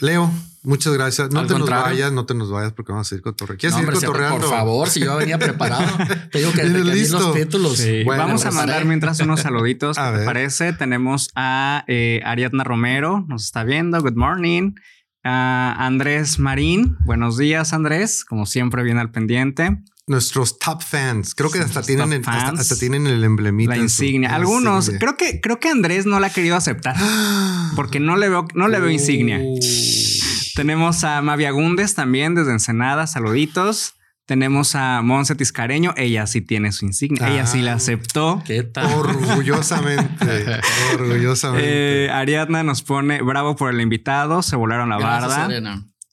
Leo, muchas gracias. No Al te contrario. nos vayas, no te nos vayas porque vamos a seguir cotorreando. ¿Quieres No, hombre, siempre, cotorreando? por favor, si yo venía preparado. Te digo que desde que listo. los títulos. Sí. Bueno, Vamos a mandar mientras unos saluditos. A ¿Te ver. parece? Tenemos a eh, Ariadna Romero, nos está viendo. Good morning. A Andrés Marín, buenos días, Andrés. Como siempre, bien al pendiente. nuestros top fans. Creo que hasta tienen, el, hasta, tienen el emblemita. La insignia. Algunos, creo que creo que Andrés no la ha querido aceptar porque no le veo, no le veo insignia. Tenemos a Mavia Gundes también desde Ensenada. Saluditos. Tenemos a Monse Tiscareño. Ella sí tiene su insignia. Ella sí la ah. aceptó. ¿Qué tal? Orgullosamente. orgullosamente. Eh, Ariadna nos pone bravo por el invitado. Se volaron la barda.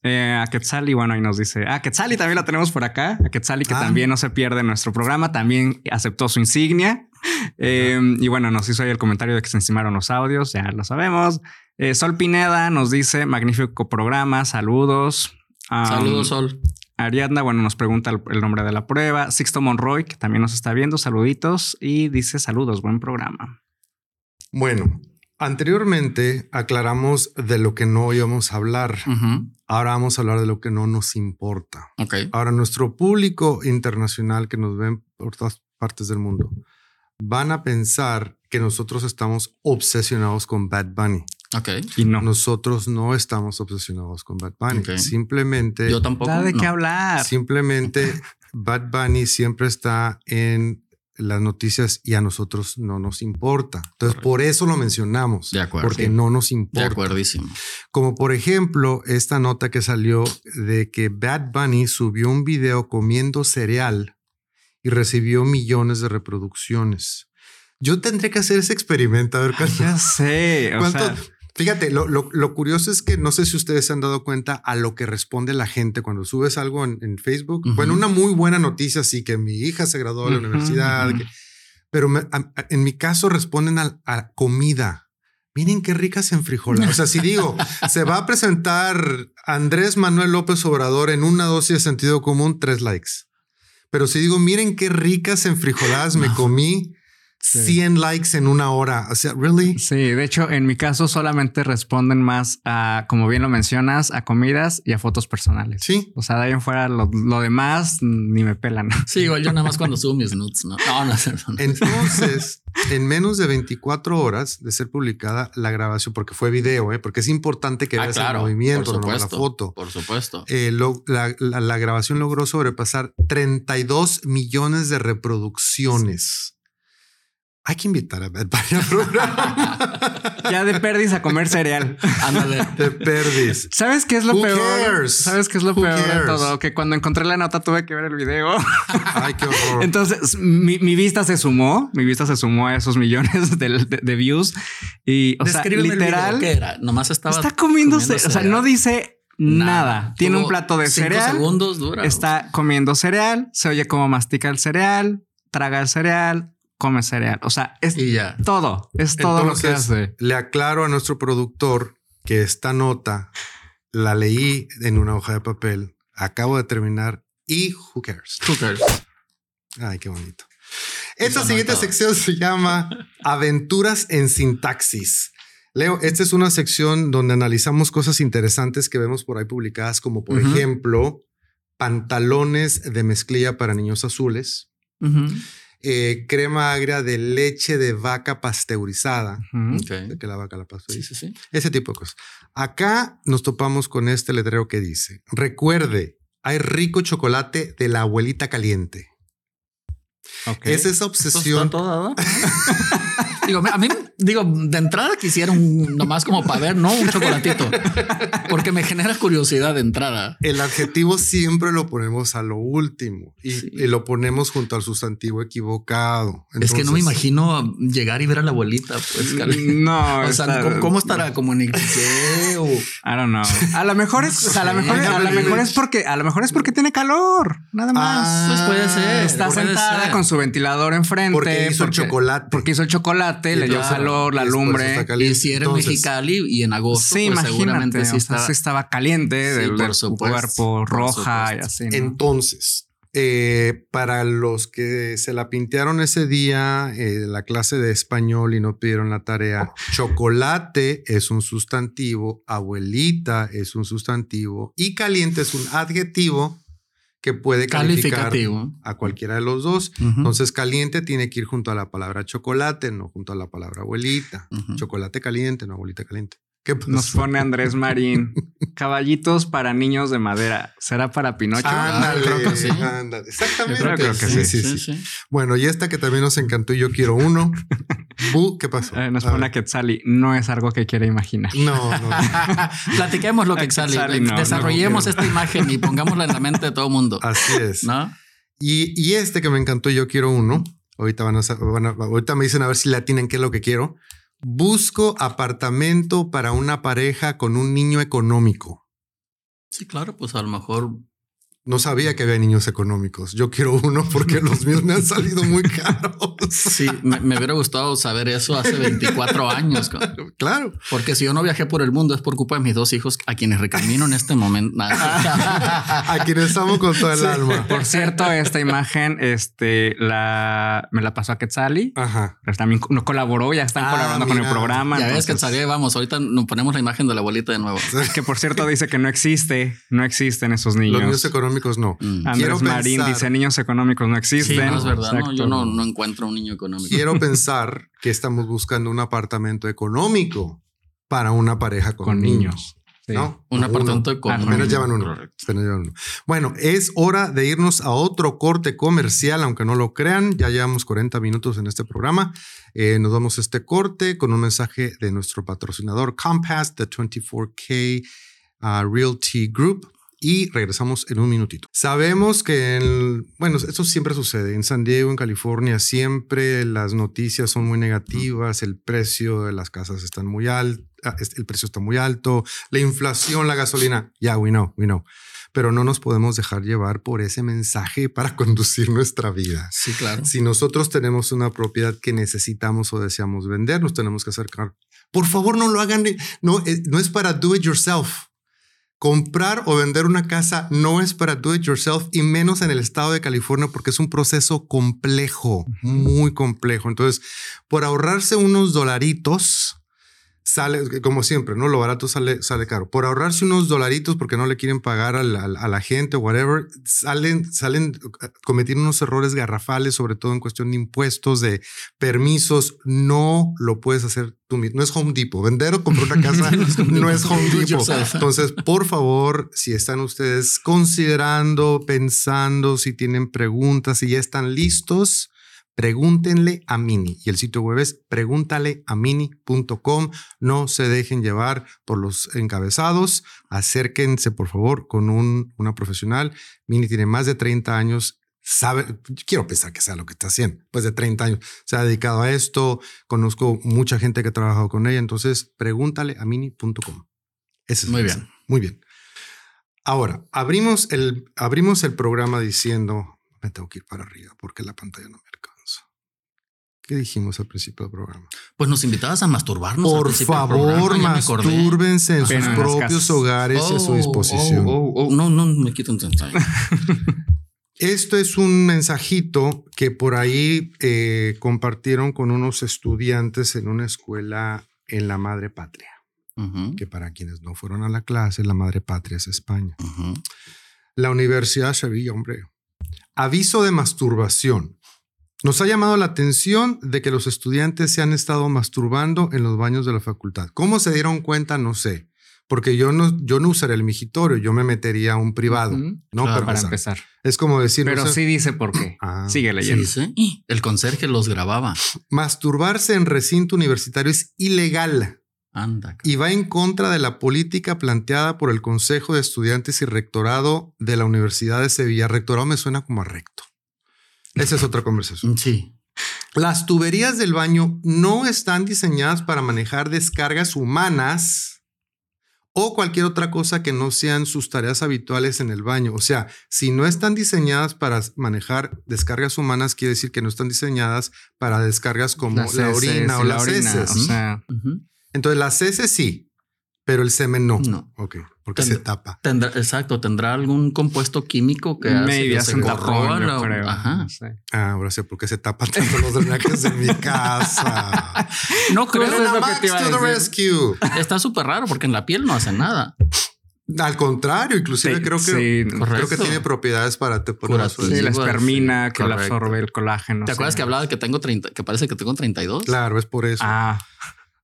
Eh, a Quetzali, bueno, ahí nos dice. A Quetzali también la tenemos por acá. A Quetzali, que ah. también no se pierde en nuestro programa, también aceptó su insignia. Eh, y bueno, nos hizo ahí el comentario de que se estimaron los audios, ya lo sabemos. Eh, Sol Pineda nos dice: magnífico programa, saludos. saludos, Sol. Ariadna, bueno, nos pregunta el, nombre de la prueba. Sixto Monroy, que también nos está viendo, saluditos y dice saludos, buen programa. Bueno, anteriormente aclaramos de lo que no íbamos a hablar. Ahora vamos a hablar de lo que no nos importa. Okay. Ahora, nuestro público internacional que nos ven por todas partes del mundo van a pensar que nosotros estamos obsesionados con Bad Bunny. Ok. Y no. Nosotros no estamos obsesionados con Bad Bunny. Simplemente. Yo tampoco. de qué hablar. Simplemente Bad Bunny siempre está en las noticias y a nosotros no nos importa. Entonces, por eso lo mencionamos. De acuerdo. Porque no nos importa. De acuerdísimo. Como por ejemplo, esta nota que salió de que Bad Bunny subió un video comiendo cereal y recibió millones de reproducciones. Yo tendré que hacer ese experimento a ver cuánto. Ya sé. ¿cuánto, Fíjate, lo, curioso es que no sé si ustedes se han dado cuenta a lo que responde la gente cuando subes algo en, Facebook. Bueno, una muy buena noticia, sí, que mi hija se graduó de la universidad, pero en mi caso responden a, comida. Miren qué ricas en frijoles. O sea, si digo, se va a presentar Andrés Manuel López Obrador en una dosis de sentido común, tres likes. Pero si digo, miren qué ricas en frijoladas me comí, 100 likes en una hora. O sea, ¿really? Sí, de hecho, en mi caso solamente responden más a, como bien lo mencionas, a comidas y a fotos personales. Sí. O sea, de ahí en fuera lo, demás ni me pelan. Sí, igual yo nada más cuando subo mis nudes, ¿no? No, no, no. Entonces, en menos de 24 horas de ser publicada la grabación, porque fue video, ¿eh? porque es importante que ah, veas el movimiento, no la foto. Por supuesto. Eh, la, la grabación logró sobrepasar 32 millones de reproducciones. Hay que invitar a Bad Bunny al programa. ya de perdis a comer cereal. Ándale. De perdis. ¿Sabes qué es lo peor? ¿Sabes qué es lo peor de todo? Que cuando encontré la nota tuve que ver el video. Ay, qué horror. Entonces mi, vista se sumó. Mi vista se sumó a esos millones de, views. Y, o sea, literal. ¿Qué era? Nomás estaba. Está comiéndose. O sea, no dice Nada. Tiene un plato de cereal. segundos dura. Está comiendo cereal. Se oye cómo mastica el cereal. Traga el cereal come cereal. O sea, es todo. Es todo lo que hace. Le aclaro a nuestro productor que esta nota la leí en una hoja de papel. Acabo de terminar y who cares? Who cares? Ay, qué bonito. Esta siguiente sección se llama Aventuras en sintaxis. Leo, esta es una sección donde analizamos cosas interesantes que vemos por ahí publicadas, como por ejemplo, pantalones de mezclilla para niños azules. Eh, crema agria de leche de vaca pasteurizada. De que la vaca la pasteuriza. Sí, sí, Ese tipo de cosas. Acá nos topamos con este letrero que dice: Recuerde, hay rico chocolate de la abuelita caliente. Es esa obsesión. Digo, a mí, digo, de entrada quisiera un nomás como para ver, ¿no? Un chocolatito. Porque me genera curiosidad de entrada. El adjetivo siempre lo ponemos a lo último y, lo ponemos junto al sustantivo equivocado. es que no me imagino llegar y ver a la abuelita, pues. No. o sea, ¿cómo, estará? ¿Como en el o... I don't know. A lo mejor es, a lo mejor, a lo mejor es porque, a lo mejor es porque tiene calor. Nada más. Ah, pues puede ser. Está sentada con su ventilador enfrente. Porque hizo el chocolate. Porque hizo el chocolate le dio calor, la lumbre. Y si era en Mexicali y en agosto, sí, pues seguramente sí, estaba, caliente del, cuerpo roja y así. Entonces, eh, para los que se la pintearon ese día, eh, la clase de español y no pidieron la tarea, chocolate es un sustantivo, abuelita es un sustantivo y caliente es un adjetivo que puede calificar a cualquiera de los dos. Entonces, caliente tiene que ir junto a la palabra chocolate, no junto a la palabra abuelita. Chocolate caliente, no abuelita caliente. Nos pone Andrés Marín. Caballitos para niños de madera. ¿Será para Pinocho? Ándale, creo que sí. Exactamente. Creo, que sí. Sí, sí, Bueno, y esta que también nos encantó y yo quiero uno. ¿Qué pasó? Eh, nos pone Quetzali. No es algo que quiera imaginar. No, no. Platiquemos lo que Quetzali. Desarrollemos esta imagen y pongámosla en la mente de todo el mundo. Así es. ¿No? Y, y este que me encantó yo quiero uno. Ahorita van a, van a, ahorita me dicen a ver si la tienen qué es lo que quiero. Busco apartamento para una pareja con un niño económico. Sí, claro, pues a lo mejor no sabía que había niños económicos. Yo quiero uno porque los míos me han salido muy caros. Sí, me, hubiera gustado saber eso hace 24 años. Claro. Porque si yo no viajé por el mundo es por culpa de mis dos hijos a quienes recamino en este momento. a quienes amo con todo el alma. Por cierto, esta imagen este, la, me la pasó a Quetzali. Ajá. Pero también no colaboró, ya están ah, colaborando con el programa. Ya ves Quetzali, vamos, ahorita nos ponemos la imagen de la abuelita de nuevo. Que por cierto dice que no existe, no existen esos niños. Los niños económicos no. Mm. Andrés Marín dice niños económicos no existen. no es verdad. yo no, encuentro un niño económico. Quiero pensar que estamos buscando un apartamento económico para una pareja con, niños. ¿no? Un apartamento económico. Menos llevan uno. Bueno, es hora de irnos a otro corte comercial, aunque no lo crean. Ya llevamos 40 minutos en este programa. Eh, nos vamos a este corte con un mensaje de nuestro patrocinador Compass, the 24K uh, Realty Group y regresamos en un minutito. Sabemos que, bueno, esto siempre sucede. En San Diego, en California, siempre las noticias son muy negativas, el precio de las casas están muy alto, ah, el precio está muy alto, la inflación, la gasolina, ya, yeah, we know, we know. Pero no nos podemos dejar llevar por ese mensaje para conducir nuestra vida. Sí, claro. Si nosotros tenemos una propiedad que necesitamos o deseamos vender, nos tenemos que acercar. Por favor, no lo hagan. No, eh, no es para do it yourself Comprar o vender una casa no es para do it yourself y menos en el estado de California porque es un proceso complejo, muy complejo. Entonces, por ahorrarse unos dolaritos, sale, como siempre, ¿no? Lo barato sale, sale caro. Por ahorrarse unos dolaritos porque no le quieren pagar a la, gente o whatever, salen, salen cometiendo unos errores garrafales, sobre todo en cuestión de impuestos, de permisos. No lo puedes hacer tú mismo. No es Home Depot. Vender o comprar una casa no es Home Depot. Entonces, por favor, si están ustedes considerando, pensando, si tienen preguntas, si ya están listos, pregúntenle a Mini. Y el sitio web es pregúntaleamini.com. No se dejen llevar por los encabezados. Acérquense, por favor, con un, una profesional. Mini tiene más de 30 años. Sabe, quiero pensar que sea lo que está haciendo. Pues de 30 años se ha dedicado a esto. Conozco mucha gente que ha trabajado con ella. Entonces, pregúntale a mini.com. Ese es muy bien. Muy bien. Ahora, abrimos el, abrimos el programa diciendo, me tengo que ir para arriba porque la pantalla no me ¿Qué dijimos al principio del programa? Pues nos invitabas a masturbarnos. Por favor, mastúrbense en sus propios hogares y a su oh, disposición. Oh, oh, no, no me quito un Esto es un mensajito que por ahí eh, compartieron con unos estudiantes en una escuela en la madre patria. Que para quienes no fueron a la clase, la madre patria es España. La Universidad Sevilla, hombre. Aviso de masturbación. Nos ha llamado la atención de que los estudiantes se han estado masturbando en los baños de la facultad. ¿Cómo se dieron cuenta? No sé. Porque yo no, yo no usaría el migitorio, yo me metería a un privado, ¿no? para, empezar. Es como decir. Pero sí dice por qué. Ah, Sigue leyendo. El conserje los grababa. Masturbarse en recinto universitario es ilegal. Anda. Y va en contra de la política planteada por el Consejo de Estudiantes y Rectorado de la Universidad de Sevilla. Rectorado me suena como a recto. Esa es otra conversación. Sí. Las tuberías del baño no están diseñadas para manejar descargas humanas o cualquier otra cosa que no sean sus tareas habituales en el baño. O sea, si no están diseñadas para manejar descargas humanas, quiere decir que no están diseñadas para descargas como la, orina o las heces. Entonces, las heces sí, pero el semen no. No. Ok. Porque se tapa. Tendrá, exacto. ¿Tendrá algún compuesto químico que hace, hace un tapón, Ajá. Ah, ahora sé por qué se tapa tanto los drenajes en mi casa. No creo que es lo que te iba a decir. rescue. Está súper raro porque en la piel no hace nada. Al contrario, inclusive creo que creo que tiene propiedades para te poner sí, la espermina que la absorbe el colágeno. ¿Te acuerdas que hablaba de que tengo 30, que parece que tengo 32? Claro, es por eso. Ah.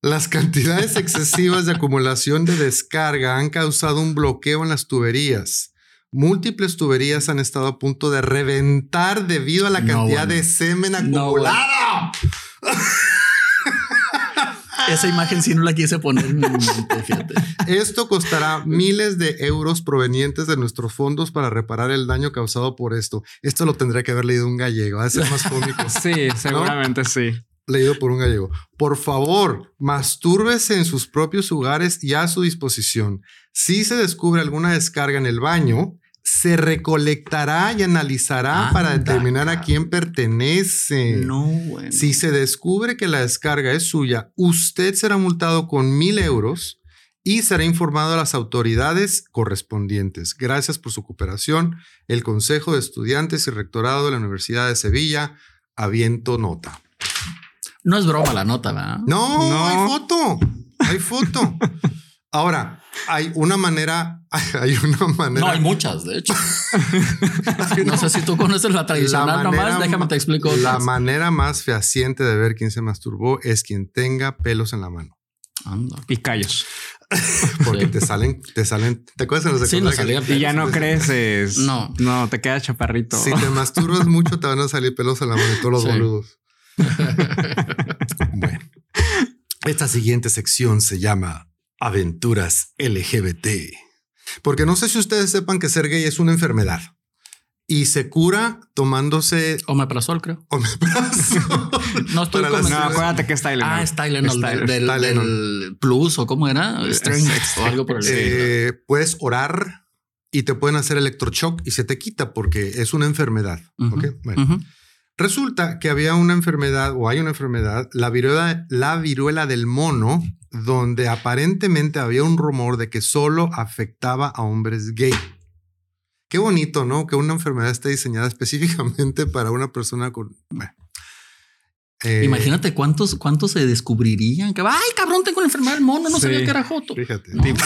Las cantidades excesivas de acumulación de descarga han causado un bloqueo en las tuberías. Múltiples tuberías han estado a punto de reventar debido a la cantidad de semen acumulado. Esa imagen sí no la quise poner en mi mente, fíjate. Esto costará miles de euros provenientes de nuestros fondos para reparar el daño causado por esto. Esto lo tendría que haber leído un gallego, a ser más cómico. Sí, seguramente sí. Leído por un gallego. Por favor, mastúrbese en sus propios hogares y a su disposición. Si se descubre alguna descarga en el baño, se recolectará y analizará para determinar a quién pertenece. No, bueno. Si se descubre que la descarga es suya, usted será multado con mil euros y será informado a las autoridades correspondientes. Gracias por su cooperación. El Consejo de Estudiantes y Rectorado de la Universidad de Sevilla, aviento nota. No es broma la nota, ¿verdad? No, no. hay foto. Hay foto. Ahora, hay una manera, hay una manera. No, hay muchas, de hecho. no sé si tú conoces la tradicional nomás, déjame te explico. La manera más fehaciente de ver quién se masturbó es quien tenga pelos en la mano. Anda. Y callos. Porque te salen, te salen, ¿te acuerdas Sí, no salía Y ya no creces. No. No, te queda chaparrito. Si te masturbas mucho, te van a salir pelos en la mano, todos los boludos. bueno. Esta siguiente sección se llama Aventuras LGBT. Porque no sé si ustedes sepan que ser gay es una enfermedad y se cura tomándose omeprazol, creo. Omeprazol. no estoy con... No, acuérdate que es Tylenol. Ah, es Tylenol, Del, Plus o cómo era, o algo por el eh, Puedes orar y te pueden hacer electroshock y se te quita porque es una enfermedad. Bueno. Resulta que había una enfermedad o hay una enfermedad, la viruela, la viruela del mono, donde aparentemente había un rumor de que solo afectaba a hombres gay. Qué bonito, ¿no? Que una enfermedad esté diseñada específicamente para una persona con... Eh, Imagínate cuántos, cuántos se descubrirían que, ay, cabrón, tengo la enfermedad del mono, no sabía que era Joto. Fíjate, tipo.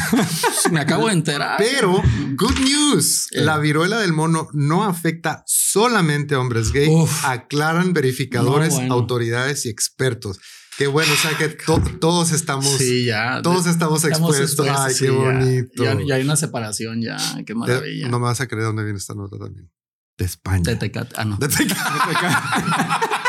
Me acabo de enterar. Pero, good news, eh. la viruela del mono no afecta solamente a hombres gay, aclaran verificadores, autoridades y expertos. Qué bueno, o sea que todos estamos, sí, ya, todos estamos, expuestos. Ay, qué bonito. Ya, hay una separación, ya, qué maravilla. no me vas a creer dónde viene esta nota también. De España. De Tecate. Ah, no. De Tecate.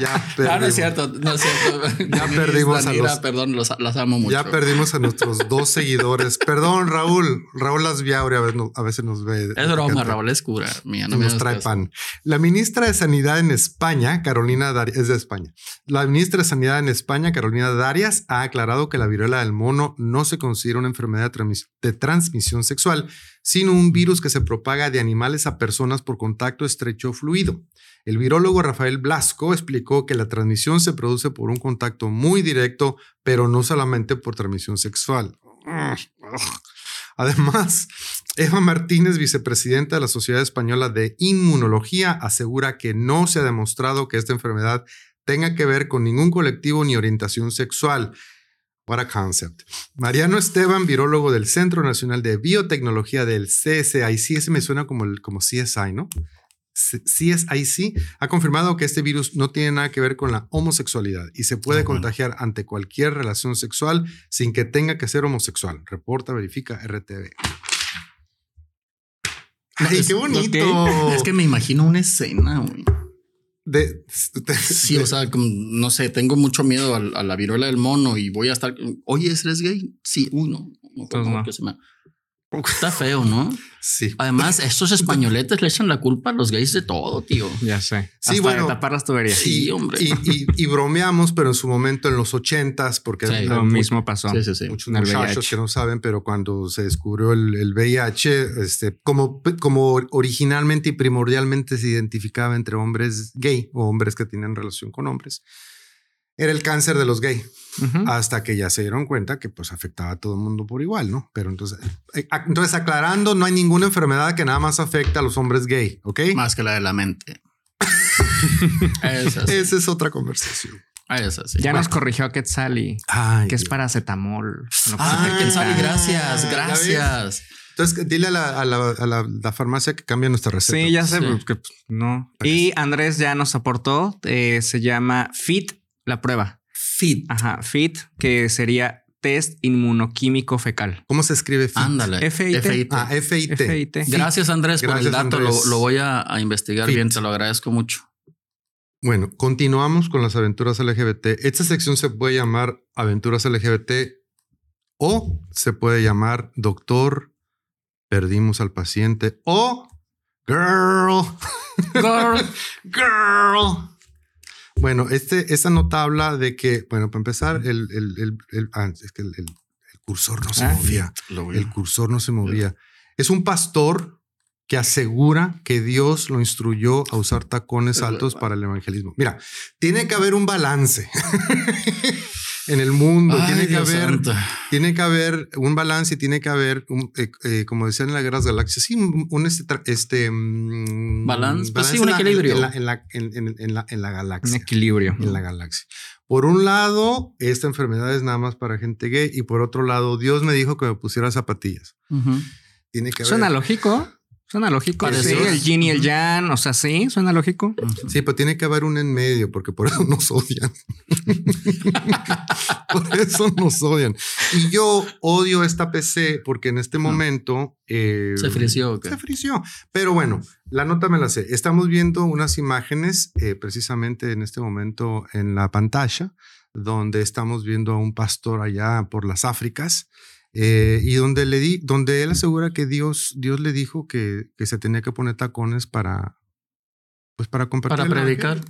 Ya perdimos. No, no es cierto, no es cierto. Ya perdimos a los, perdón, los, las amo mucho. Ya perdimos a nuestros dos seguidores. Perdón, Raúl. Raúl Lasviaure a veces nos ve. Es broma, Raúl es cura. Mía, no nos trae pan. La ministra de Sanidad en España, Carolina Darias, es de España. La ministra de Sanidad en España, Carolina Darias, ha aclarado que la viruela del mono no se considera una enfermedad de transmisión sexual, sino un virus que se propaga de animales a personas por contacto estrecho fluido. El virólogo Rafael Blasco explicó que la transmisión se produce por un contacto muy directo, pero no solamente por transmisión sexual. Además, Eva Martínez, vicepresidenta de la Sociedad Española de Inmunología, asegura que no se ha demostrado que esta enfermedad tenga que ver con ningún colectivo ni orientación sexual. What a concept. Mariano Esteban, virólogo del Centro Nacional de Biotecnología del CSIC, ese me suena como, el, como CSI, ¿no? CSIC ha confirmado que este virus no tiene nada que ver con la homosexualidad y se puede ah, contagiar ante cualquier relación sexual sin que tenga que ser homosexual. Reporta, verifica RTV. Ay, qué bonito. Es que me imagino una escena, De, sí, o sea, no sé, tengo mucho miedo a, la viruela del mono y voy a estar. Oye, ¿eres gay? Sí, uno. no, no, Que se me, Está feo, ¿no? Sí. Además, estos españoletes le echan la culpa a los gays de todo, tío. Ya sé. Sí, bueno. tapar las tuberías. Sí, hombre. Y, bromeamos, pero en su momento, en los ochentas, porque lo mismo pasó. Sí, sí, Muchos muchachos que no saben, pero cuando se descubrió el, VIH, este, como, como originalmente y primordialmente se identificaba entre hombres gay o hombres que tienen relación con hombres, era el cáncer de los gays hasta que ya se dieron cuenta que pues afectaba a todo el mundo por igual, ¿no? Pero entonces, eh, entonces aclarando, no hay ninguna enfermedad que nada más afecte a los hombres gay, ¿ok? Más que la de la mente. Esa, es otra conversación. Esa sí. Ya nos corrigió Quetzali, que es paracetamol. ah, Quetzali, gracias, gracias. Entonces, dile a la, a, la, a la, farmacia que cambie nuestra receta. Sí, ya sé, porque pues, no. Y Andrés ya nos aportó, eh, se llama Fit la prueba. FIT. Ajá, FIT, que sería test inmunoquímico fecal. ¿Cómo se escribe FIT? Ándale. FIT. Ah, FIT. Gracias, Andrés, por el dato. Lo, voy a, investigar bien. Te lo agradezco mucho. Bueno, continuamos con las aventuras LGBT. Esta sección se puede llamar aventuras LGBT o se puede llamar doctor, perdimos al paciente o girl, girl, girl. Bueno, este, esta nota habla de que, bueno, para empezar, el, el, el, ah, es que el, cursor no se ah, movía. El cursor no se movía. Es un pastor que asegura que Dios lo instruyó a usar tacones altos para el evangelismo. Mira, tiene que haber un balance. en el mundo. tiene que haber, tiene que haber un balance y tiene que haber, un, eh, eh, como decían en las guerras galaxias, sí, un, este, este balance, pues sí, un equilibrio en la, en, la, en, la, en la galaxia. Un equilibrio en la galaxia. Por un lado, esta enfermedad es nada más para gente gay y por otro lado, Dios me dijo que me pusiera zapatillas. Tiene que haber. Suena lógico. Suena lógico. Sí, el yin y el yang, o sea, sí, suena lógico. Sí, pero tiene que haber un en medio, porque por eso nos odian. por eso nos odian. Y yo odio esta PC porque en este momento eh, se frició. Se frició. Pero bueno, la nota me la sé. Estamos viendo unas imágenes eh, precisamente en este momento en la pantalla, donde estamos viendo a un pastor allá por las Áfricas eh, y donde, le di, donde él asegura que Dios, Dios le dijo que, que se tenía que poner tacones para, pues para compartir. Para predicar.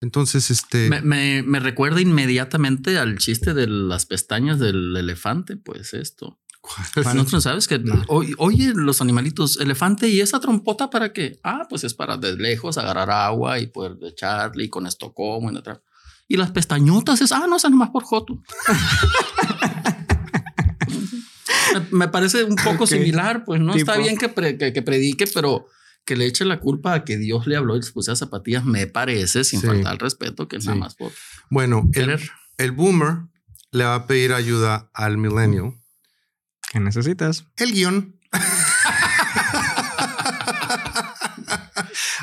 Entonces, este... Me, me, recuerda inmediatamente al chiste de las pestañas del elefante, pues esto. ¿Cuál? No, sabes que oye los animalitos, elefante y esa trompota para qué? Ah, pues es para de lejos agarrar agua y poder echarle y con esto como y otra. Y las pestañotas es, ah, no, es nomás por Joto. me parece un poco similar, pues no está bien que, que, predique, pero que le eche la culpa a que Dios le habló y le puse a zapatillas, me parece, sin faltar el respeto, que nada más por. Bueno, el, el, boomer le va a pedir ayuda al millennial. ¿Qué necesitas? El guion.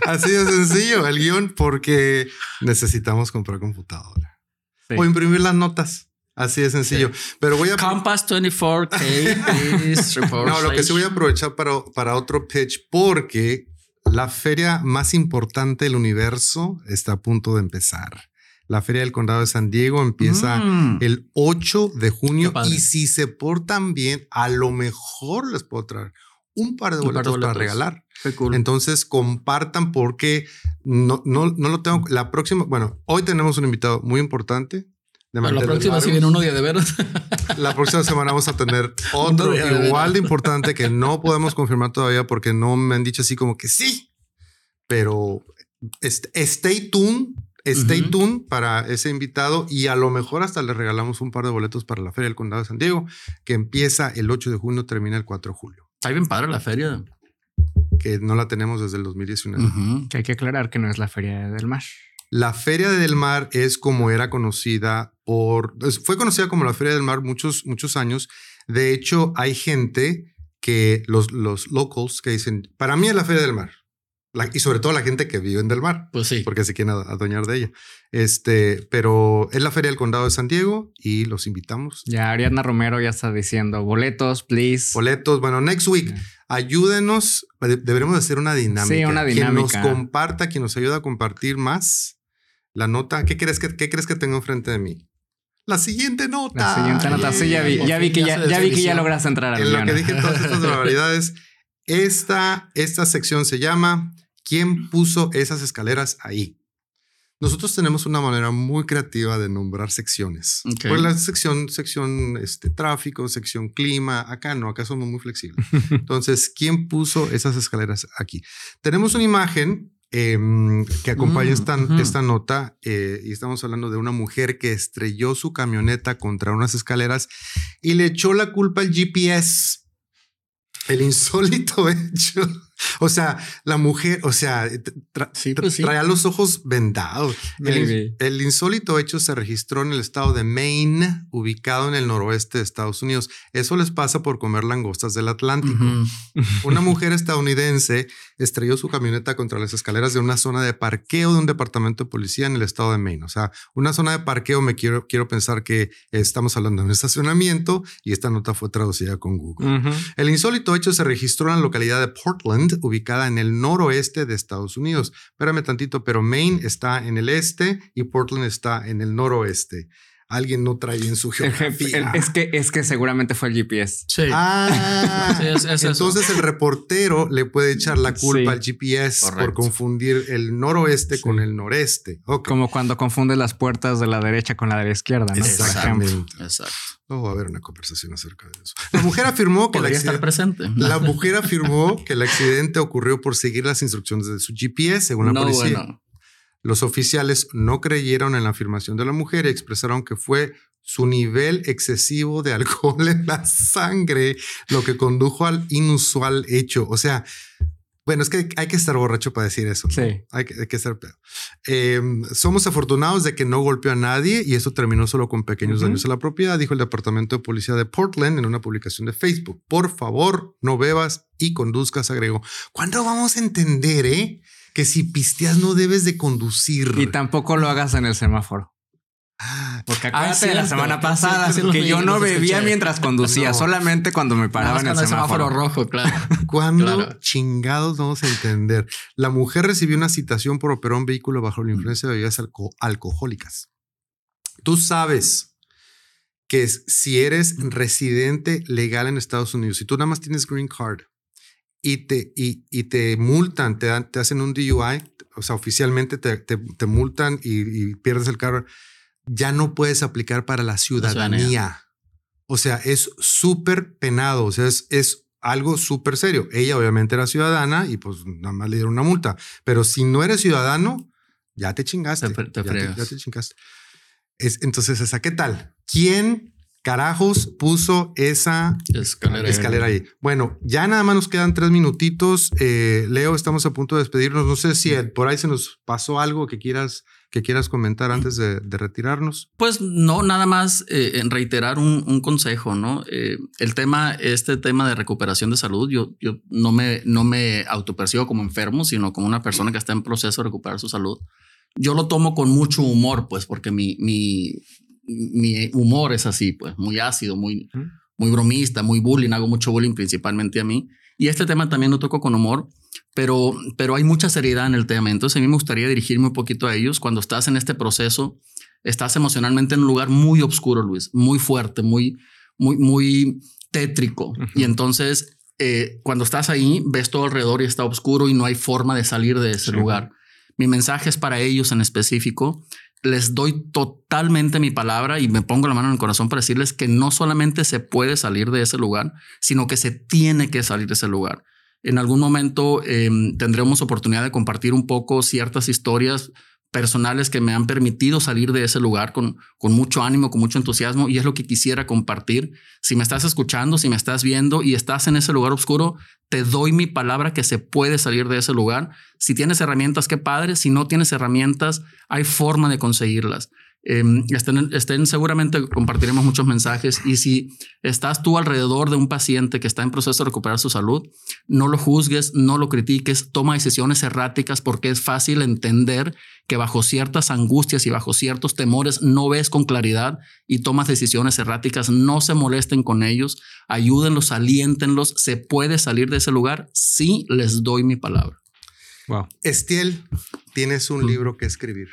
Así de sencillo, el guion, porque necesitamos comprar computadora o imprimir las notas. Así de sencillo. Pero voy a. Compass 24K. no, lo que sí voy a aprovechar para, para otro pitch porque la feria más importante del universo está a punto de empezar. La Feria del Condado de San Diego empieza mm. el 8 de junio y si se portan bien, a lo mejor les puedo traer un par de boletos, para regalar. Entonces compartan porque no, no, no lo tengo. La próxima, bueno, hoy tenemos un invitado muy importante la próxima, si viene uno día de veras. La próxima semana vamos a tener otro igual de importante que no podemos confirmar todavía porque no me han dicho así como que sí. Pero stay tuned, stay tuned para ese invitado y a lo mejor hasta le regalamos un par de boletos para la Feria del Condado de San Diego que empieza el 8 de junio, termina el 4 de julio. Está bien padre la feria. Que no la tenemos desde el 2019. Que hay que aclarar que no es la Feria del Mar. La Feria del Mar es como era conocida fue conocida como la Feria del Mar muchos, muchos años. De hecho, hay gente que los, los locals que dicen, para mí es la Feria del Mar. y sobre todo la gente que vive en Del Mar. Pues sí. Porque se quieren adueñar de ella. Este, pero es la Feria del Condado de San Diego y los invitamos. Ya Ariadna Romero ya está diciendo boletos, please. Boletos. Bueno, next week, ayúdenos. Deberemos hacer una dinámica. Sí, una dinámica. Quien nos comparta, quien nos ayuda a compartir más la nota, ¿qué crees que, qué crees que tengo enfrente de mí? La siguiente nota. La siguiente nota. Sí, ya vi, ya vi que ya, ya vi que ya lograste entrar al En lo que dije todas estas barbaridades. Esta, esta sección se llama ¿Quién puso esas escaleras ahí? Nosotros tenemos una manera muy creativa de nombrar secciones. Pues la sección, sección este, tráfico, sección clima, acá no, acá somos muy flexibles. Entonces, ¿quién puso esas escaleras aquí? Tenemos una imagen Em, que acompaña mm, esta, nota eh, y estamos hablando de una mujer que estrelló su camioneta contra unas escaleras y le echó la culpa al GPS. El insólito hecho O sea, la mujer, o sea, pues traía los ojos vendados. El, insólito hecho se registró en el estado de Maine, ubicado en el noroeste de Estados Unidos. Eso les pasa por comer langostas del Atlántico. Una mujer estadounidense estrelló su camioneta contra las escaleras de una zona de parqueo de un departamento de policía en el estado de Maine. O sea, una zona de parqueo, me quiero, quiero pensar que estamos hablando de un estacionamiento y esta nota fue traducida con Google. El insólito hecho se registró en la localidad de Portland, ubicada en el noroeste de Estados Unidos. Espérame tantito, pero Maine está en el este y Portland está en el noroeste alguien no trae en su geografía. es que es que seguramente fue el GPS. Sí. Ah, entonces el reportero le puede echar la culpa al GPS por confundir el noroeste con el noreste. Como cuando confunde las puertas de la derecha con la de la izquierda. ¿no? Exactamente. Exacto. Oh, va a haber una conversación acerca de eso. La mujer afirmó que estar presente. La mujer afirmó que el accidente ocurrió por seguir las instrucciones de su GPS, según la policía. Los oficiales no creyeron en la afirmación de la mujer y expresaron que fue su nivel excesivo de alcohol en la sangre lo que condujo al inusual hecho. O sea, bueno, es que hay que estar borracho para decir eso. Sí. Hay que, estar em, somos afortunados de que no golpeó a nadie y eso terminó solo con pequeños daños a la propiedad, dijo el Departamento de Policía de Portland en una publicación de Facebook. Por favor, no bebas y conduzcas, agregó. ¿Cuándo vamos a entender, eh? que si pisteas no debes de conducir. Y tampoco lo hagas en el semáforo. Ah, Porque acuérdate de la semana pasada que yo no bebía mientras conducía, solamente cuando me paraba en el semáforo. rojo, claro. ¿Cuándo chingados vamos a entender? La mujer recibió una citación por operar un vehículo bajo la influencia de bebidas alcohólicas. Tú sabes que si eres residente legal en Estados Unidos, y tú nada más tienes green card, y te, y, y te multan, te, dan, te hacen un DUI, o sea, oficialmente te, te, multan y, pierdes el carro, ya no puedes aplicar para la ciudadanía. O sea, es súper penado, o sea, es, es algo súper serio. Ella obviamente era ciudadana y pues nada más le dieron una multa, pero si no eres ciudadano, ya te chingaste. ya, te, chingaste. Es, entonces, ¿esa qué tal? ¿Quién carajos puso esa escalera, ahí. Bueno, ya nada más nos quedan tres minutitos. Eh, Leo, estamos a punto de despedirnos. No sé si por ahí se nos pasó algo que quieras que quieras comentar antes de, retirarnos. Pues no, nada más eh, en reiterar un, consejo, ¿no? Eh, el tema, este tema de recuperación de salud, yo, yo no me, no me autopercibo como enfermo, sino como una persona que está en proceso de recuperar su salud. Yo lo tomo con mucho humor, pues, porque mi, mi, mi humor es así, pues muy ácido, muy, muy bromista, muy bullying, hago mucho bullying principalmente a mí. Y este tema también lo toco con humor, pero, pero hay mucha seriedad en el tema. Entonces a mí me gustaría dirigirme un poquito a ellos. Cuando estás en este proceso, estás emocionalmente en un lugar muy oscuro, Luis, muy fuerte, muy, muy, muy tétrico. Y entonces eh, cuando estás ahí, ves todo alrededor y está oscuro y no hay forma de salir de ese lugar. Mi mensaje es para ellos en específico les doy totalmente mi palabra y me pongo la mano en el corazón para decirles que no solamente se puede salir de ese lugar, sino que se tiene que salir de ese lugar. En algún momento em, tendremos oportunidad de compartir un poco ciertas historias personales que me han permitido salir de ese lugar con, con mucho ánimo, con mucho entusiasmo y es lo que quisiera compartir. Si me estás escuchando, si me estás viendo y estás en ese lugar oscuro, te doy mi palabra que se puede salir de ese lugar. Si tienes herramientas, qué padre. Si no tienes herramientas, hay forma de conseguirlas. Em, estén, estén, seguramente compartiremos muchos mensajes y si estás tú alrededor de un paciente que está en proceso de recuperar su salud, no lo juzgues, no lo critiques, toma decisiones erráticas porque es fácil entender que bajo ciertas angustias y bajo ciertos temores no ves con claridad y tomas decisiones erráticas, no se molesten con ellos, ayúdenlos, aliéntenlos, se puede salir de ese lugar, sí les doy mi palabra. Wow. Estiel, tienes un mm. libro que escribir.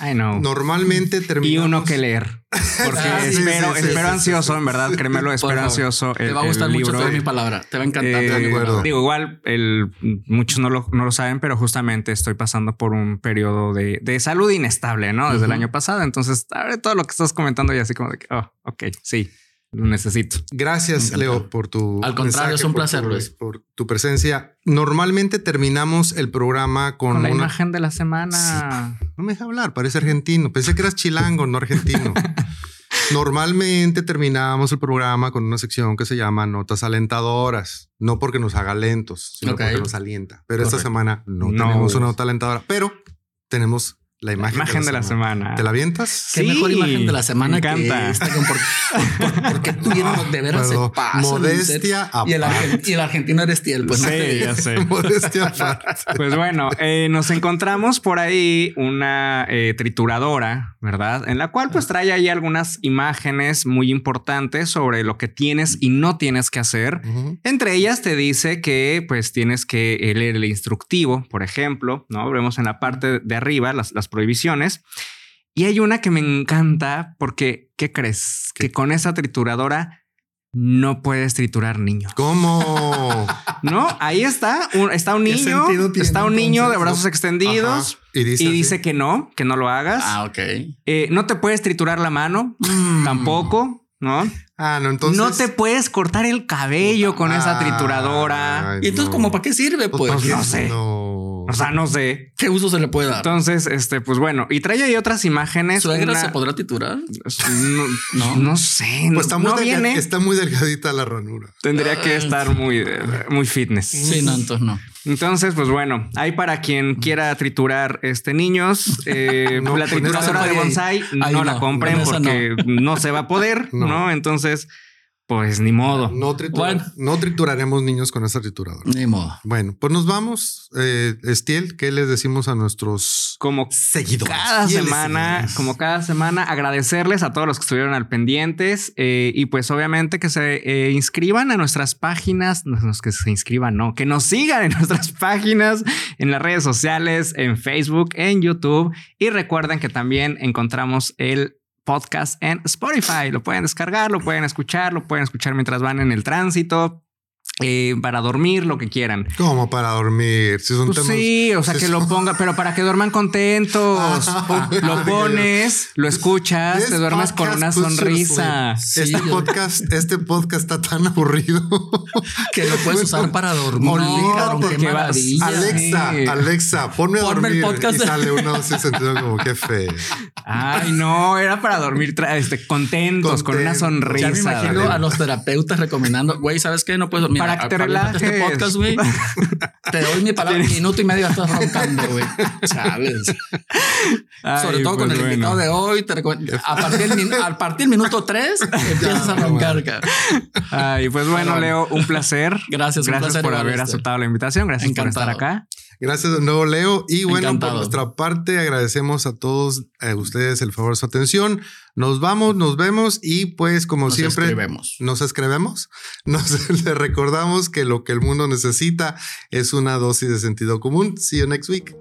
I know. Normalmente terminamos... Y uno que leer. Porque espero, espero ansioso, en verdad, créemelo, espero ansioso. te va a gustar mucho mi palabra. Te va a encantar. Eh, digo, igual, el, muchos no lo, no lo, saben, pero justamente estoy pasando por un periodo de, de salud inestable, ¿no? Desde el año pasado. Entonces, todo lo que estás comentando y así como de que, oh, ok, sí. Lo necesito. Gracias, Leo, por tu. Al contrario, es un placer, Luis. Por tu presencia. Normalmente terminamos el programa con, la imagen de la semana. No me deja hablar, parece argentino. Pensé que eras chilango, no argentino. Normalmente terminamos el programa con una sección que se llama Notas Alentadoras. No porque nos haga lentos, sino porque nos alienta. Pero esta semana no, no, tenemos una nota alentadora, pero tenemos la imagen, de, la, semana. ¿Te la avientas? Qué mejor imagen de la semana. Me encanta. porque tú de veras se Modestia y el, y el, argentino eres tiel. Pues sí, ya sé. modestia Pues bueno, eh, nos encontramos por ahí una eh, trituradora, ¿verdad? En la cual pues trae ahí algunas imágenes muy importantes sobre lo que tienes y no tienes que hacer. Entre ellas te dice que pues tienes que leer el instructivo, por ejemplo, ¿no? Vemos en la parte de arriba las, las prohibiciones. Y hay una que me encanta porque, ¿qué crees? Que con esa trituradora no puedes triturar niños. ¿Cómo? No, ahí está. está un niño. Está un niño de brazos extendidos. Y dice, que no, que no lo hagas. Ah, ok. Eh, no te puedes triturar la mano. Mm. Tampoco. ¿No? Ah, no, entonces. No te puedes cortar el cabello con esa trituradora. y entonces, ¿como para qué sirve? Pues, pues no sé. O sea, no sé. ¿Qué uso se le puede dar? Entonces, este, pues bueno, y trae ahí otras imágenes. ¿Suegra se podrá titurar? No, no, sé. Pues está, muy viene. está muy delgadita la ranura. Tendría que estar muy, muy fitness. Sí, no, entonces no. Entonces, pues bueno, hay para quien quiera triturar este niños. Eh, la trituradora de bonsai no, la compren porque no. se va a poder, ¿no? Entonces, pues ni modo. No, no trituraremos niños con esta trituradora. Ni modo. Bueno, pues nos vamos. Eh, Estiel, ¿qué les decimos a nuestros como seguidores? Cada semana, como cada semana, agradecerles a todos los que estuvieron al pendientes eh, y pues obviamente que se eh, inscriban a nuestras páginas, no que se inscriban, no, que nos sigan en nuestras páginas, en las redes sociales, en Facebook, en YouTube y recuerden que también encontramos el podcast en Spotify. Lo pueden descargar, lo pueden escuchar, lo pueden escuchar mientras van en el tránsito. Eh, para dormir, lo que quieran. ¿Cómo para dormir? Si son pues sí, o sea, que lo ponga, pero para que duerman contentos. Ah, lo pones, lo escuchas, te duermes con una sonrisa. Este podcast, este podcast está tan aburrido que lo puedes usar para dormir. Alexa, Alexa, ponme a dormir el podcast. y sale uno así sentido como que fe. Ay, no, era para dormir este, contentos, con una sonrisa. Ya me imagino a los terapeutas recomendando, güey, ¿sabes qué? No puedes dormir para que te relajes. Este podcast, güey. te doy mi palabra, un minuto y medio estás roncando, güey. Sobre todo con pues el invitado de hoy, te a partir, a partir del minuto 3 empiezas a roncar. Ay, pues bueno, Leo, un placer. Gracias, gracias por haber aceptado la invitación. Gracias por estar acá. Gracias de nuevo, Leo. Y bueno, por nuestra parte, agradecemos a todos a ustedes el favor de su atención. Nos vamos, nos vemos y pues como siempre escribemos. nos escribemos. Nos le recordamos que lo que el mundo necesita es una dosis de sentido común. See you next week.